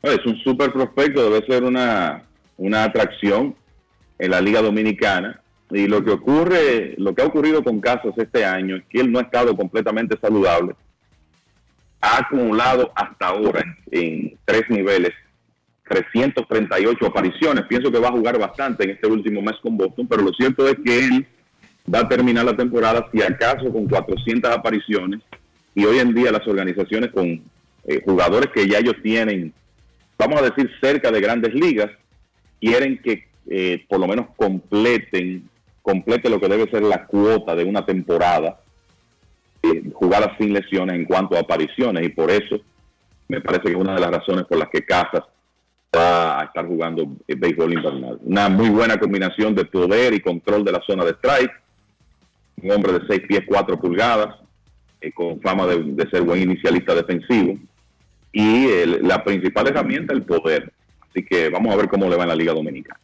Es un super prospecto, debe ser una, una atracción en la Liga Dominicana. Y lo que ocurre, lo que ha ocurrido con Casas este año es que él no ha estado completamente saludable. Ha acumulado hasta ahora en, en tres niveles 338 apariciones. Pienso que va a jugar bastante en este último mes con Boston, pero lo cierto es que él va a terminar la temporada, si acaso, con 400 apariciones. Y hoy en día las organizaciones con eh, jugadores que ya ellos tienen, vamos a decir, cerca de grandes ligas, quieren que eh, por lo menos completen, complete lo que debe ser la cuota de una temporada, eh, sin lesiones en cuanto a apariciones. Y por eso me parece que es una de las razones por las que Casas va a estar jugando el béisbol invernal. Una muy buena combinación de poder y control de la zona de strike. Un hombre de 6 pies 4 pulgadas, eh, con fama de, ser buen inicialista defensivo. Y la principal herramienta, el poder. Así que vamos a ver cómo le va en la Liga Dominicana.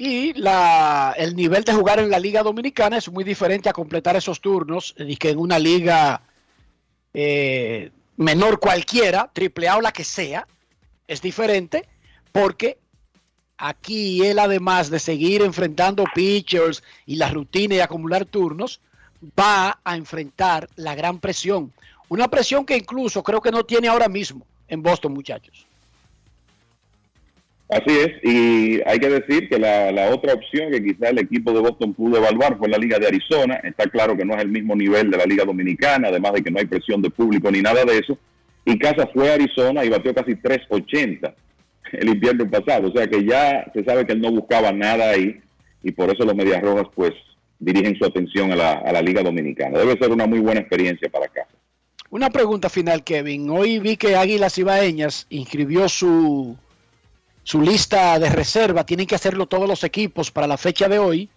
Y la, el nivel de jugar en la Liga Dominicana es muy diferente a completar esos turnos y que en una liga eh, menor cualquiera, triple A o la que sea, es diferente porque aquí él además de seguir enfrentando pitchers y la rutina y acumular turnos, va a enfrentar la gran presión. Una presión que incluso creo que no tiene ahora mismo en Boston, muchachos.
Así es, y hay que decir que la, otra opción que quizá el equipo de Boston pudo evaluar fue la Liga de Arizona. Está claro que no es el mismo nivel de la Liga Dominicana, además de que no hay presión de público ni nada de eso. Y Casa fue a Arizona y batió casi 3.80 el invierno pasado. O sea que ya se sabe que él no buscaba nada ahí y por eso los Medias Rojas pues dirigen su atención a la, a la Liga Dominicana. Debe ser una muy buena experiencia para Casa.
Una pregunta final, Kevin. Hoy vi que Águilas Ibaeñas inscribió su, su lista de reserva. Tienen que hacerlo todos los equipos para la fecha de hoy.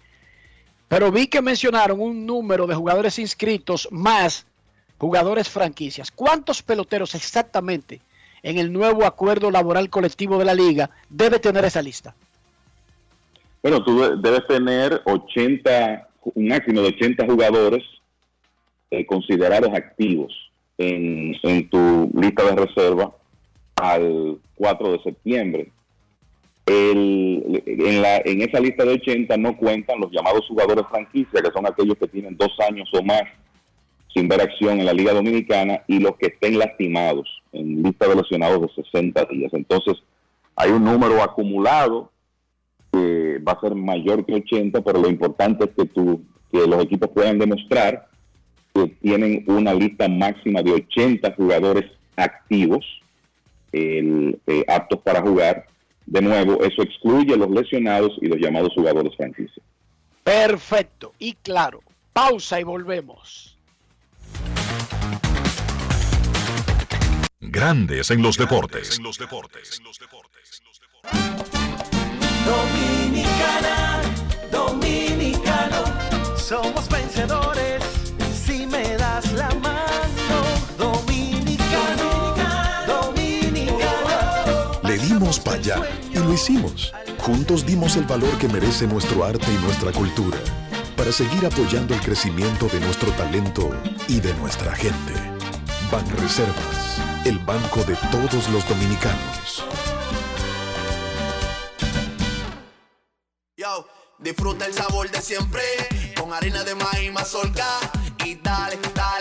Pero vi que mencionaron un número de jugadores inscritos más jugadores franquicias. ¿Cuántos peloteros exactamente en el nuevo acuerdo laboral colectivo de la liga debe tener esa lista?
Bueno, tú de- debes tener 80, un máximo de 80 jugadores eh, considerados activos en, en tu lista de reserva al 4 de septiembre. El- en, la, en esa lista de 80 no cuentan los llamados jugadores franquicia, que son aquellos que tienen dos años o más sin ver acción en la Liga Dominicana y los que estén lastimados en lista de lesionados de 60 días. Entonces, hay un número acumulado que va a ser mayor que 80, pero lo importante es que, tú, que los equipos puedan demostrar que tienen una lista máxima de 80 jugadores activos el, eh, aptos para jugar. De nuevo, eso excluye los lesionados y los llamados jugadores franquicia.
Perfecto y claro. Pausa y volvemos.
Grandes en los deportes.
Dominicana, dominicano, somos
y lo hicimos. Juntos dimos el valor que merece nuestro arte y nuestra cultura para seguir apoyando el crecimiento de nuestro talento y de nuestra gente. Banreservas, el banco de todos los dominicanos.
Disfruta el sabor de siempre con harina de maíz mazorca y dale, dale,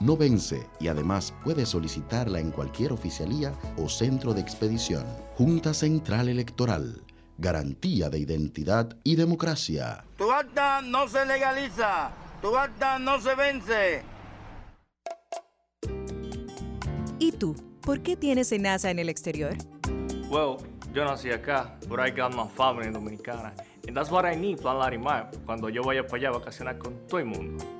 no vence y además puedes solicitarla en cualquier oficialía o centro de expedición. Junta Central Electoral. Garantía de identidad y democracia.
Tu acta no se legaliza, tu acta no se vence.
¿Y tú? ¿Por qué tienes NASA en el exterior?
Well, yo nací acá, but I got my family dominicana. And that's what I need, Plan Larimar, cuando yo vaya para allá a vacacionar con todo el mundo.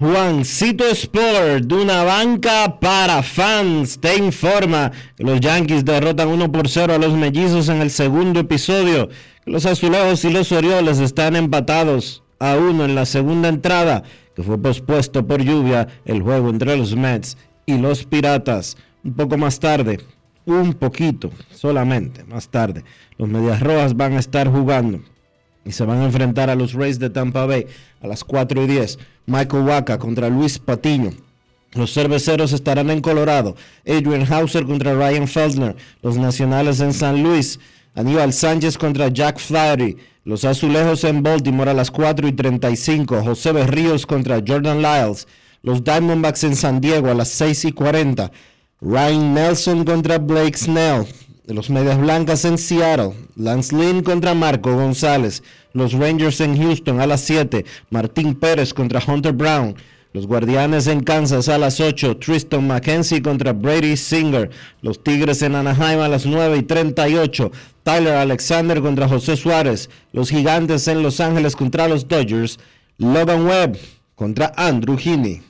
Juancito Sport, de una banca para fans, te informa que los Yankees derrotan 1 por 0 a los mellizos en el segundo episodio. Los azulejos y los orioles están empatados a uno en la segunda entrada, que fue pospuesto por lluvia el juego entre los Mets y los Piratas. Un poco más tarde, un poquito, solamente más tarde, los Medias Rojas van a estar jugando y se van a enfrentar a los Rays de Tampa Bay a las 4 y 10. Michael Waka contra Luis Patiño. Los cerveceros estarán en Colorado. Adrian Hauser contra Ryan Feldner. Los nacionales en San Luis. Aníbal Sánchez contra Jack Flaherty. Los azulejos en Baltimore a las 4 y 35. José Berríos contra Jordan Lyles. Los Diamondbacks en San Diego a las 6 y 40. Ryan Nelson contra Blake Snell. Los Medias Blancas en Seattle. Lance Lynn contra Marco González. Los Rangers en Houston a las 7. Martín Pérez contra Hunter Brown. Los Guardianes en Kansas a las 8. Tristan McKenzie contra Brady Singer. Los Tigres en Anaheim a las 9 y 38. Tyler Alexander contra José Suárez. Los Gigantes en Los Ángeles contra los Dodgers. Logan Webb contra Andrew Heaney.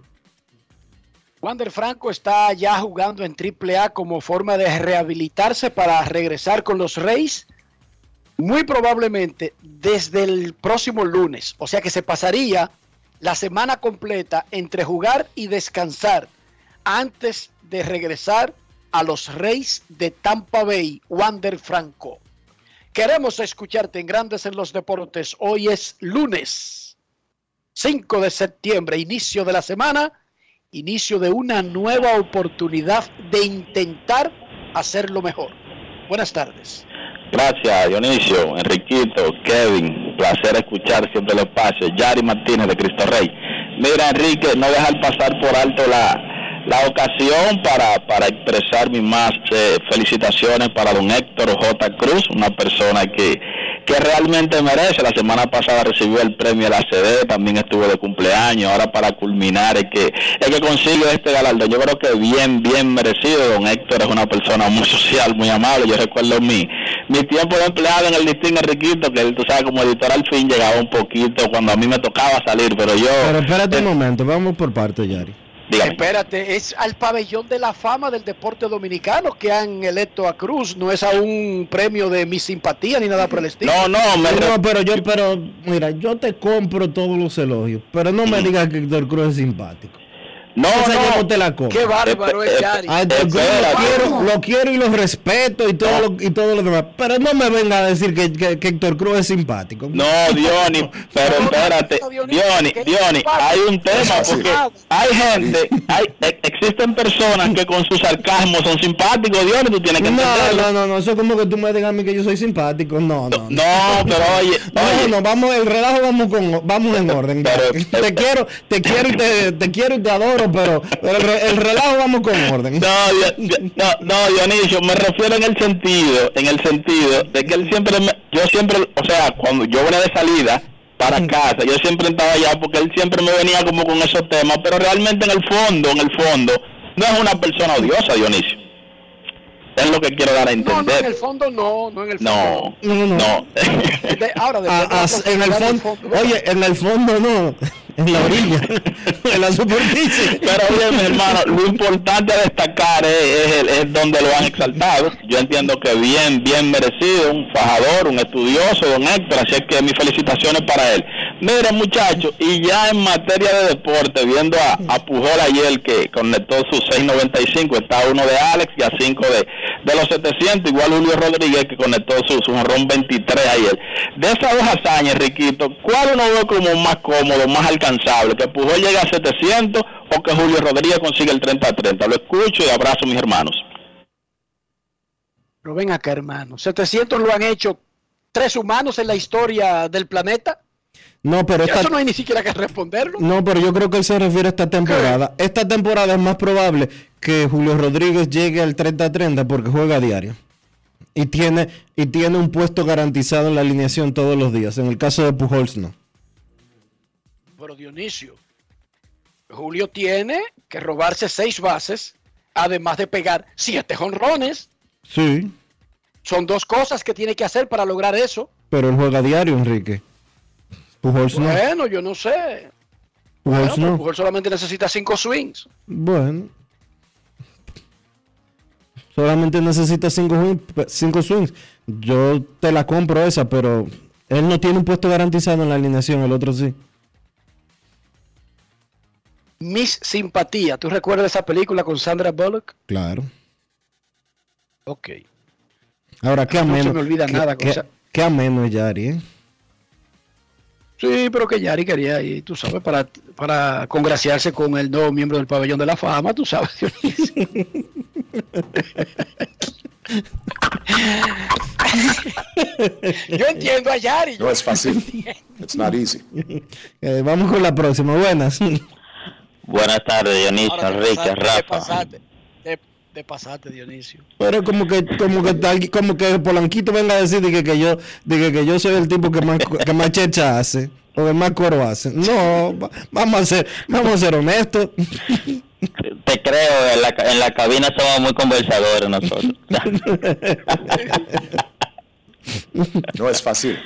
Wander Franco está ya jugando en AAA como forma de rehabilitarse para regresar con los Reyes, muy probablemente desde el próximo lunes. O sea que se pasaría la semana completa entre jugar y descansar antes de regresar a los Reyes de Tampa Bay, Wander Franco. Queremos escucharte en Grandes en los Deportes. Hoy es lunes 5 de septiembre, inicio de la semana, inicio de una nueva oportunidad de intentar hacerlo mejor. Buenas tardes.
Gracias, Dionisio, Enriquito, Kevin. Placer escuchar siempre el espacio. Yari Martínez de Cristo Rey. Mira, Enrique, no dejar pasar por alto la, la ocasión para, para expresar mis más eh, felicitaciones para don Héctor J. Cruz, una persona que, que realmente merece. La semana pasada recibió el premio de la CD, también estuvo de cumpleaños. Ahora para culminar es que, es que consigue este galardón. Yo creo que bien, bien merecido. Don Héctor es una persona muy social, muy amable. Yo recuerdo mi, mi tiempo de empleado en el Distingue Enriquito, que él, tú sabes, como editor al fin llegaba un poquito cuando a mí me tocaba salir, pero yo...
Pero espérate un momento, vamos por parte, Yari.
Espérate, es al pabellón de la fama del deporte dominicano que han electo a Cruz, no es a un premio de mi simpatía ni nada por el estilo.
No, no, pero yo, pero mira, yo te compro todos los elogios, pero no me digas que Héctor Cruz es simpático.
No, no.
no te la compro.
Qué bárbaro es Yari.
Lo quiero, lo quiero y lo respeto y todo lo, y todo lo demás. Pero no me venga a decir que, que, que Héctor Cruz es simpático.
No, Diony, pero espérate, Diony, Diony, hay un tema porque hay gente, hay, e- existen personas que con su sarcasmo son simpáticos, Diony, tú tienes que
No,
entenderlo.
no, no, no, eso es como que tú me digas a mí que yo soy simpático. No, no.
No, pero oye,
No,
oye.
no, vamos, el relajo vamos con, vamos en orden. te quiero, te quiero y te, te quiero y te adoro, pero, pero el, re- el relajo vamos con orden.
No, Di- no, no, Dionisio, me refiero en el sentido, en el sentido de que él siempre, me- yo siempre, o sea, cuando yo venía de salida para casa, yo siempre estaba allá porque él siempre me venía como con esos temas, pero realmente en el fondo, en el fondo, no es una persona odiosa, Dionisio. Es lo que quiero dar a
No, no, en
entender.
el fondo no, no en el fondo.
No,
no, no.
De- ahora,
Ah,
de la
ah, en el fondo, oye, en el fondo no, en la orilla, en la superficie.
Pero mi hermano, lo importante a destacar es, es el- es donde lo han exaltado. Yo entiendo que bien, bien merecido, un fajador, un estudioso, don Héctor, así es que mis felicitaciones para él. Mire, muchachos, y ya en materia de deporte, viendo a, a Pujol ayer que conectó sus 6.95, está uno de Alex y a 5 de, de los 700, igual Julio Rodríguez que conectó su, su jonrón 23 ayer. De esas dos hazañas, Riquito, ¿cuál uno ve como más cómodo, más ¿Que Pujol llegue a 700 o que Julio Rodríguez consiga el 30-30? Lo escucho y abrazo, mis hermanos.
Pero ven acá, hermano. 700 lo han hecho tres humanos en la historia del planeta.
No, pero esta,
Eso no hay ni siquiera que responderlo.
no, pero yo creo que él se refiere a esta temporada. Esta temporada es más probable que Julio Rodríguez llegue al 30-30 porque juega a diario. Y tiene, y tiene un puesto garantizado en la alineación todos los días. En el caso de Pujols, no.
Pero Dionisio, Julio tiene que robarse seis bases, además de pegar siete jonrones.
Sí,
Son dos cosas que tiene que hacer para lograr eso.
pero él juega a diario, Enrique. Pujols no.
Bueno, yo no sé.
Pujols
Bueno,
no.
Pujol solamente necesita cinco swings.
Bueno. Solamente necesita cinco, cinco swings. Yo te la compro esa, pero él no tiene un puesto garantizado en la alineación, el otro sí.
Miss Simpatía. ¿Tú recuerdas esa película con Sandra Bullock?
Claro.
Ok.
Ahora, qué
No se
ameno.
me olvida
qué-
nada
qué- qué ameno es Yari, ¿eh?
Sí, pero que Yari quería ir, tú sabes, para, para congraciarse con el nuevo miembro del pabellón de la fama, tú sabes. Yo entiendo a Yari.
No es fácil. It's not easy.
Eh, vamos con la próxima. Buenas.
Buenas tardes, Dionisio,
Ahora
Enrique,
pasaste, te
Rafa.
pasaste, te, te pasaste, Dionisio.
Pero como que, como que tal, como que Polanquito venga a decir de que, que yo, de que, que yo soy el tipo que más, que más checha hace, o que más coro hace. No, va- vamos a ser, vamos a ser honestos.
Te creo, en la, en la cabina somos muy conversadores nosotros.
No es fácil.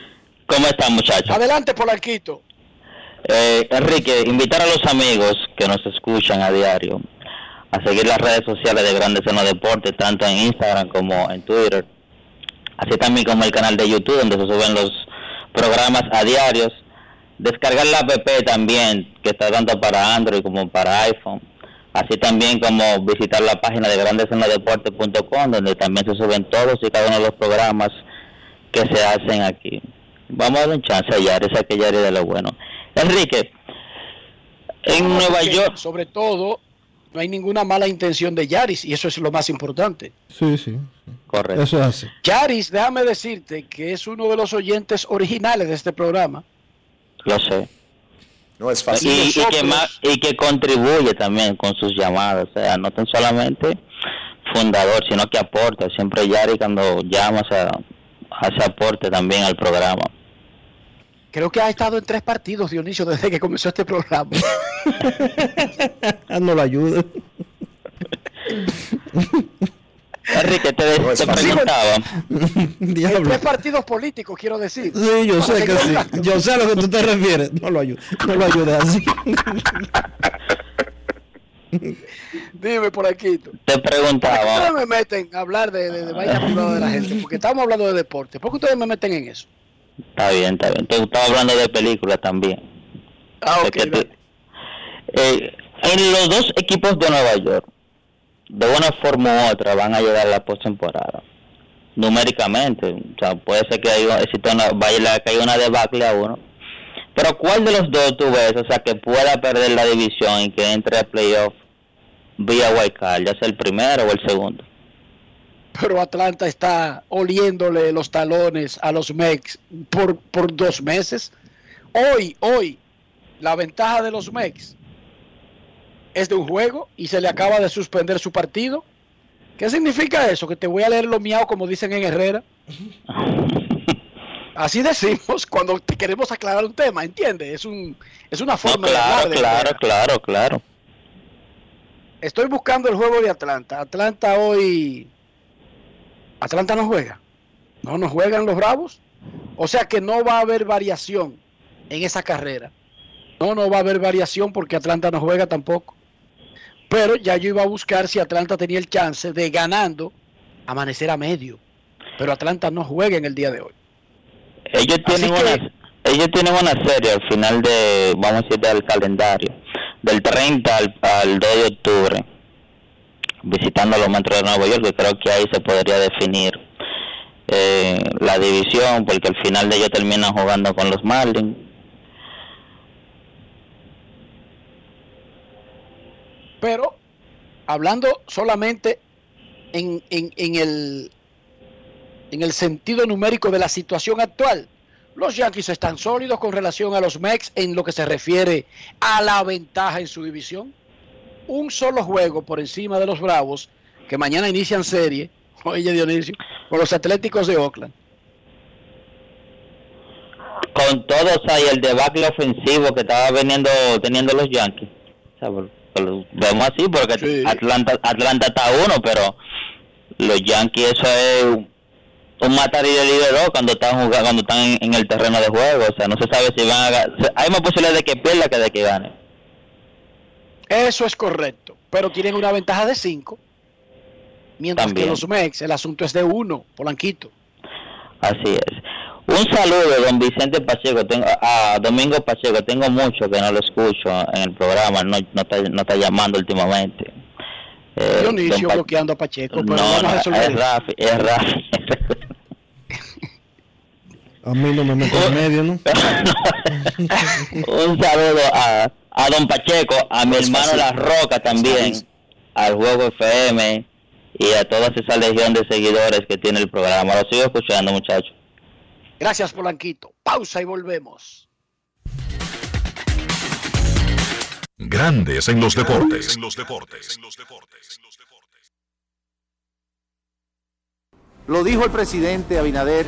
¿Cómo están, muchachos?
Adelante, Polanquito.
Eh, Enrique, invitar a los amigos que nos escuchan a diario a seguir las redes sociales de Grandes en los Deportes, tanto en Instagram como en Twitter, así también como el canal de YouTube donde se suben los programas a diarios. Descargar la app también, que está tanto para Android como para iPhone. Así también como visitar la página de grandesenlodeportes.com, donde también se suben todos y cada uno de los programas que se hacen aquí. Vamos a dar un chance a Yari, esa que Yari de lo bueno. Enrique, en
No,
Nueva
porque,
York,
Sobre todo, no hay ninguna mala intención de Yaris y eso es lo más importante.
Sí, sí.
Correcto.
Eso es así.
Yaris, déjame decirte que es uno de los oyentes originales de este programa.
Lo sé.
No es
Y, y que más, y que contribuye también con sus llamadas. O sea, no tan solamente fundador, sino que aporta. Siempre Yari cuando llama se- hace aporte también al programa.
Creo que ha estado en tres partidos, Dionisio, desde que comenzó este programa.
No lo ayude.
Enrique, te,
No es
te
fácil.
preguntaba.
en tres partidos políticos, quiero decir.
Sí, yo sé que sí. Yo sé a lo que tú te refieres. No lo ayude. No lo ayude así.
Dime por aquí.
Te
¿Por qué
preguntaba.
ustedes me meten a hablar de, de, de vaina privada de la gente? Porque estamos hablando de deporte. ¿Por qué ustedes me meten en eso?
Está bien, está bien. Te estaba hablando de películas también.
Ah,
tú- eh, en los dos equipos de Nueva York, de una forma u otra, van a llegar a la postemporada. Numéricamente, o sea, puede ser que haya, una, vaya, que haya una debacle a uno. Pero ¿cuál de los dos tú ves, o sea, que pueda perder la división y que entre a playoff vía wildcard, ya sea el primero o el segundo?
Pero Atlanta está oliéndole los talones a los Mex por, por dos meses. Hoy, hoy, la ventaja de los Mex es de un juego y se le acaba de suspender su partido. ¿Qué significa eso? Que te voy a leer lo miau como dicen en Herrera. Así decimos cuando te queremos aclarar un tema, ¿entiendes? Es, un, es una
No,
forma de
claro,
hablar de
claro, claro, claro.
Estoy buscando el juego de Atlanta. Atlanta hoy. Atlanta no juega. No, no juegan los Bravos. O sea que no va a haber variación en esa carrera. No, no va a haber variación porque Atlanta no juega tampoco. Pero ya yo iba a buscar si Atlanta tenía el chance de ganando amanecer a medio. Pero Atlanta no juega en el día de hoy.
Ellos tienen
que-
una ellos tienen una serie al final de vamos a decir del calendario del 30 al, al 2 de octubre visitando los Metros de Nueva York que creo que ahí se podría definir eh, la división porque al final de ellos terminan jugando con los Marlins
Pero hablando solamente en, en- en el, en el sentido numérico de la situación actual, los Yankees están sólidos con relación a los Mex en lo que se refiere a la ventaja en su división. Un solo juego por encima de los Bravos, que mañana inician serie, oye Dionisio, con los Atléticos de Oakland.
con todos hay el debacle ofensivo que estaba veniendo teniendo los Yankees. O sea, lo vemos así porque Atlanta Atlanta está uno pero los Yankees eso es un, un matar y de líder cuando están jugando cuando están en, en el terreno de juego. O sea no se sabe si van a hay más posibilidad de que pierda que de que gane
Eso es correcto, pero tienen una ventaja de 5, mientras
También.
que los Mex el asunto es de 1, Polanquito.
Así es. Un saludo, don Vicente Pacheco, tengo, a Domingo Pacheco, tengo mucho que no lo escucho en el programa, no, no, está, no está llamando últimamente. Eh,
Dionisio bloqueando a Pacheco, pero
no,
vamos
no,
a resolver
es. Rafi, es Rafi.
A mí no me meten en medio, ¿no?
Un saludo a, a don Pacheco, a mi hermano. La Roca también, al Juego FM y a toda esa legión de seguidores que tiene el programa. Lo sigo escuchando, muchachos.
Gracias, Polanquito. Pausa y volvemos.
Grandes en los deportes.
Lo dijo el presidente Abinader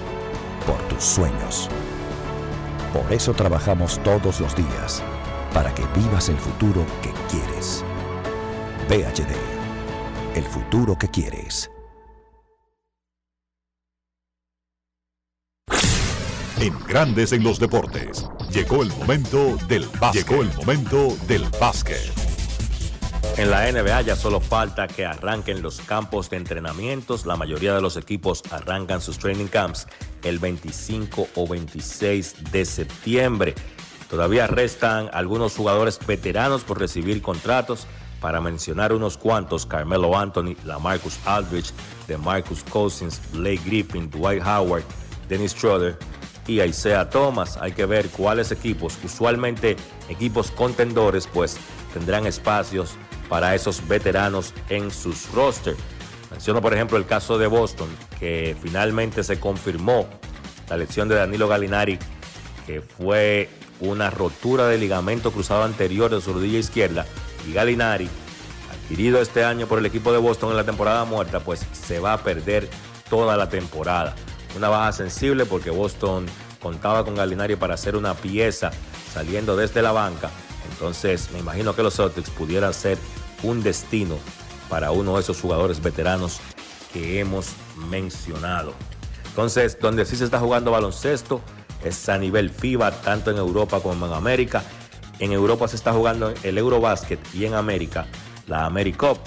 Por tus sueños. Por eso trabajamos todos los días. Para que vivas el futuro que quieres. VHD. El futuro que quieres.
En Grandes en los Deportes. Llegó el momento del básquet. Llegó el momento del básquet.
En la NBA ya solo falta que arranquen los campos de entrenamientos. La mayoría de los equipos arrancan sus training camps el 25 o 26 de septiembre. Todavía restan algunos jugadores veteranos por recibir contratos. Para mencionar unos cuantos, Carmelo Anthony, Lamarcus Aldridge, DeMarcus Cousins, Blake Griffin, Dwight Howard, Dennis Schroeder y Isaiah Thomas. Hay que ver cuáles equipos, usualmente equipos contendores, pues tendrán espacios para esos veteranos en sus roster. Menciono por ejemplo el caso de Boston, que finalmente se confirmó la elección de Danilo Gallinari, que fue una rotura de ligamento cruzado anterior de su rodilla izquierda, y Gallinari, adquirido este año por el equipo de Boston en la temporada muerta, pues se va a perder toda la temporada. Una baja sensible porque Boston contaba con Gallinari para hacer una pieza saliendo desde la banca. Entonces me imagino que los Celtics pudieran ser un destino para uno de esos jugadores veteranos que hemos mencionado. Entonces, donde sí se está jugando baloncesto es a nivel FIBA, tanto en Europa como en América. En Europa se está jugando el Eurobasket y en América la AmeriCup.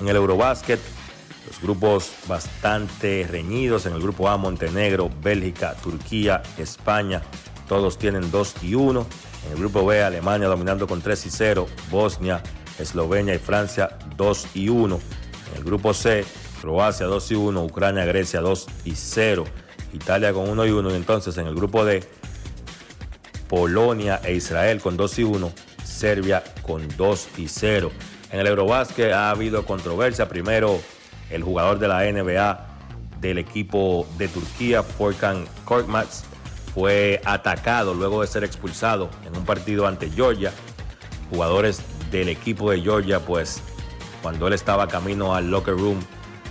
En el Eurobasket, los grupos bastante reñidos. En el grupo A, Montenegro, Bélgica, Turquía, España, todos tienen 2 y 1. En el grupo B, Alemania dominando con 3 y 0. Bosnia, Eslovenia y Francia 2 y 1. En el grupo C, Croacia 2 y 1, Ucrania, Grecia 2 y 0, Italia con 1 y 1. Y entonces en el grupo D, Polonia e Israel con 2 y 1, Serbia con 2 y 0. En el Eurobásquet ha habido controversia. Primero, el jugador de la NBA del equipo de Turquía, Furkan Korkmaz, fue atacado luego de ser expulsado en un partido ante Georgia. Jugadores del equipo de Georgia, pues cuando él estaba camino al locker room,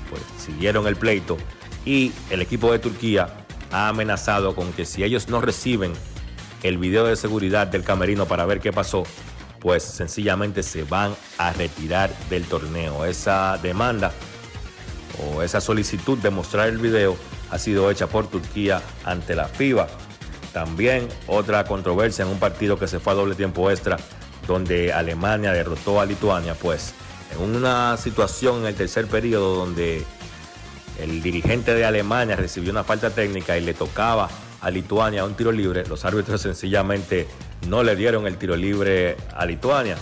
pues siguieron el pleito y el equipo de Turquía ha amenazado con que si ellos no reciben el video de seguridad del camerino para ver qué pasó, pues sencillamente se van a retirar del torneo. Esa demanda o esa solicitud de mostrar el video ha sido hecha por Turquía ante la FIBA. También otra controversia en un partido que se fue a doble tiempo extra donde Alemania derrotó a Lituania, pues en una situación en el tercer periodo donde el dirigente de Alemania recibió una falta técnica y le tocaba a Lituania un tiro libre, los árbitros sencillamente no le dieron el tiro libre a Lituania.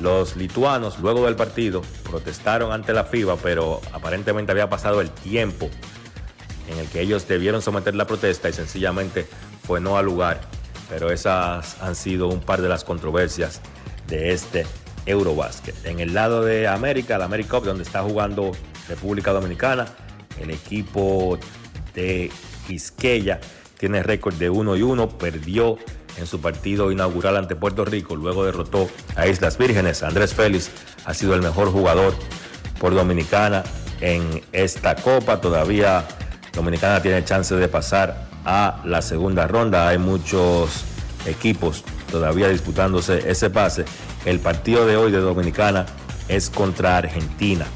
Los lituanos luego del partido protestaron ante la FIBA, pero aparentemente había pasado el tiempo en el que ellos debieron someter la protesta y sencillamente fue no al lugar. Pero esas han sido un par de las controversias de este Eurobasket. En el lado de América, la AmeriCup, donde está jugando República Dominicana, el equipo de Quisqueya tiene récord de 1 y 1, perdió en su partido inaugural ante Puerto Rico, luego derrotó a Islas Vírgenes. Andrés Félix ha sido el mejor jugador por Dominicana en esta copa. Todavía Dominicana tiene chance de pasar a la segunda ronda. Hay muchos equipos todavía disputándose ese pase. El partido de hoy de Dominicana es contra Argentina.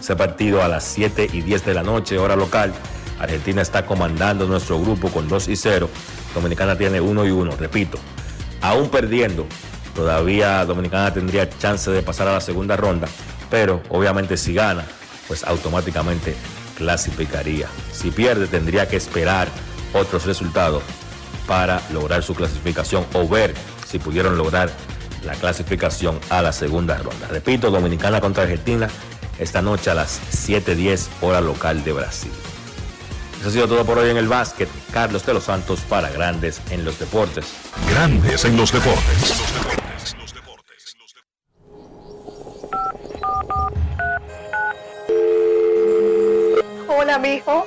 Ese partido a las 7 y 10 de la noche, hora local. Argentina está comandando nuestro grupo con 2 y 0. Dominicana tiene 1 y 1, repito. Aún perdiendo todavía Dominicana tendría chance de pasar a la segunda ronda, pero obviamente si gana, pues automáticamente clasificaría. Si pierde, tendría que esperar otros resultados para lograr su clasificación o ver si pudieron lograr la clasificación a la segunda ronda. Repito, Dominicana contra Argentina esta noche a las 7:10 hora local de Brasil. Eso ha sido todo por hoy en el básquet. Carlos de los Santos para Grandes en los Deportes.
Grandes en los deportes.
Hola, mijo.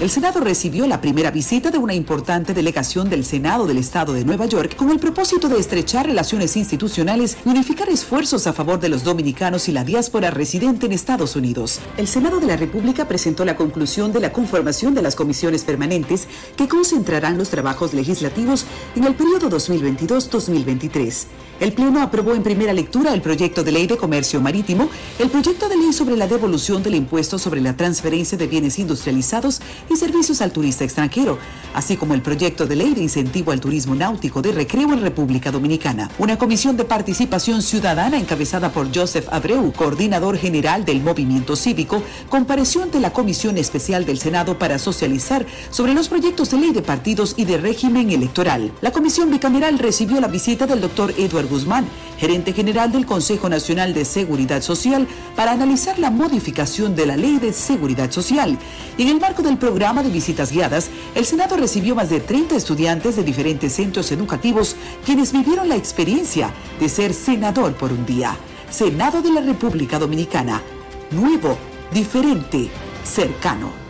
El Senado recibió la primera visita de una importante delegación del Senado del Estado de Nueva York con el propósito de estrechar relaciones institucionales y unificar esfuerzos a favor de los dominicanos y la diáspora residente en Estados Unidos. El Senado de la República presentó la conclusión de la conformación de las comisiones permanentes que concentrarán los trabajos legislativos en el periodo 2022-2023. El Pleno aprobó en primera lectura el proyecto de ley de comercio marítimo, el proyecto de ley sobre la devolución del impuesto sobre la transferencia de bienes industrializados y servicios al turista extranjero, así como el proyecto de ley de incentivo al turismo náutico de recreo en República Dominicana. Una comisión de participación ciudadana encabezada por Joseph Abreu, coordinador general del movimiento cívico, compareció ante la Comisión Especial del Senado para socializar sobre los proyectos de ley de partidos y de régimen electoral. La comisión bicameral recibió la visita del doctor Edward Guzmán, gerente general del Consejo Nacional de Seguridad Social, para analizar la modificación de la Ley de Seguridad Social. Y en el marco del programa de visitas guiadas, el Senado recibió más de 30 estudiantes de diferentes centros educativos quienes vivieron la experiencia de ser senador por un día. Senado de la República Dominicana. Nuevo, diferente, cercano.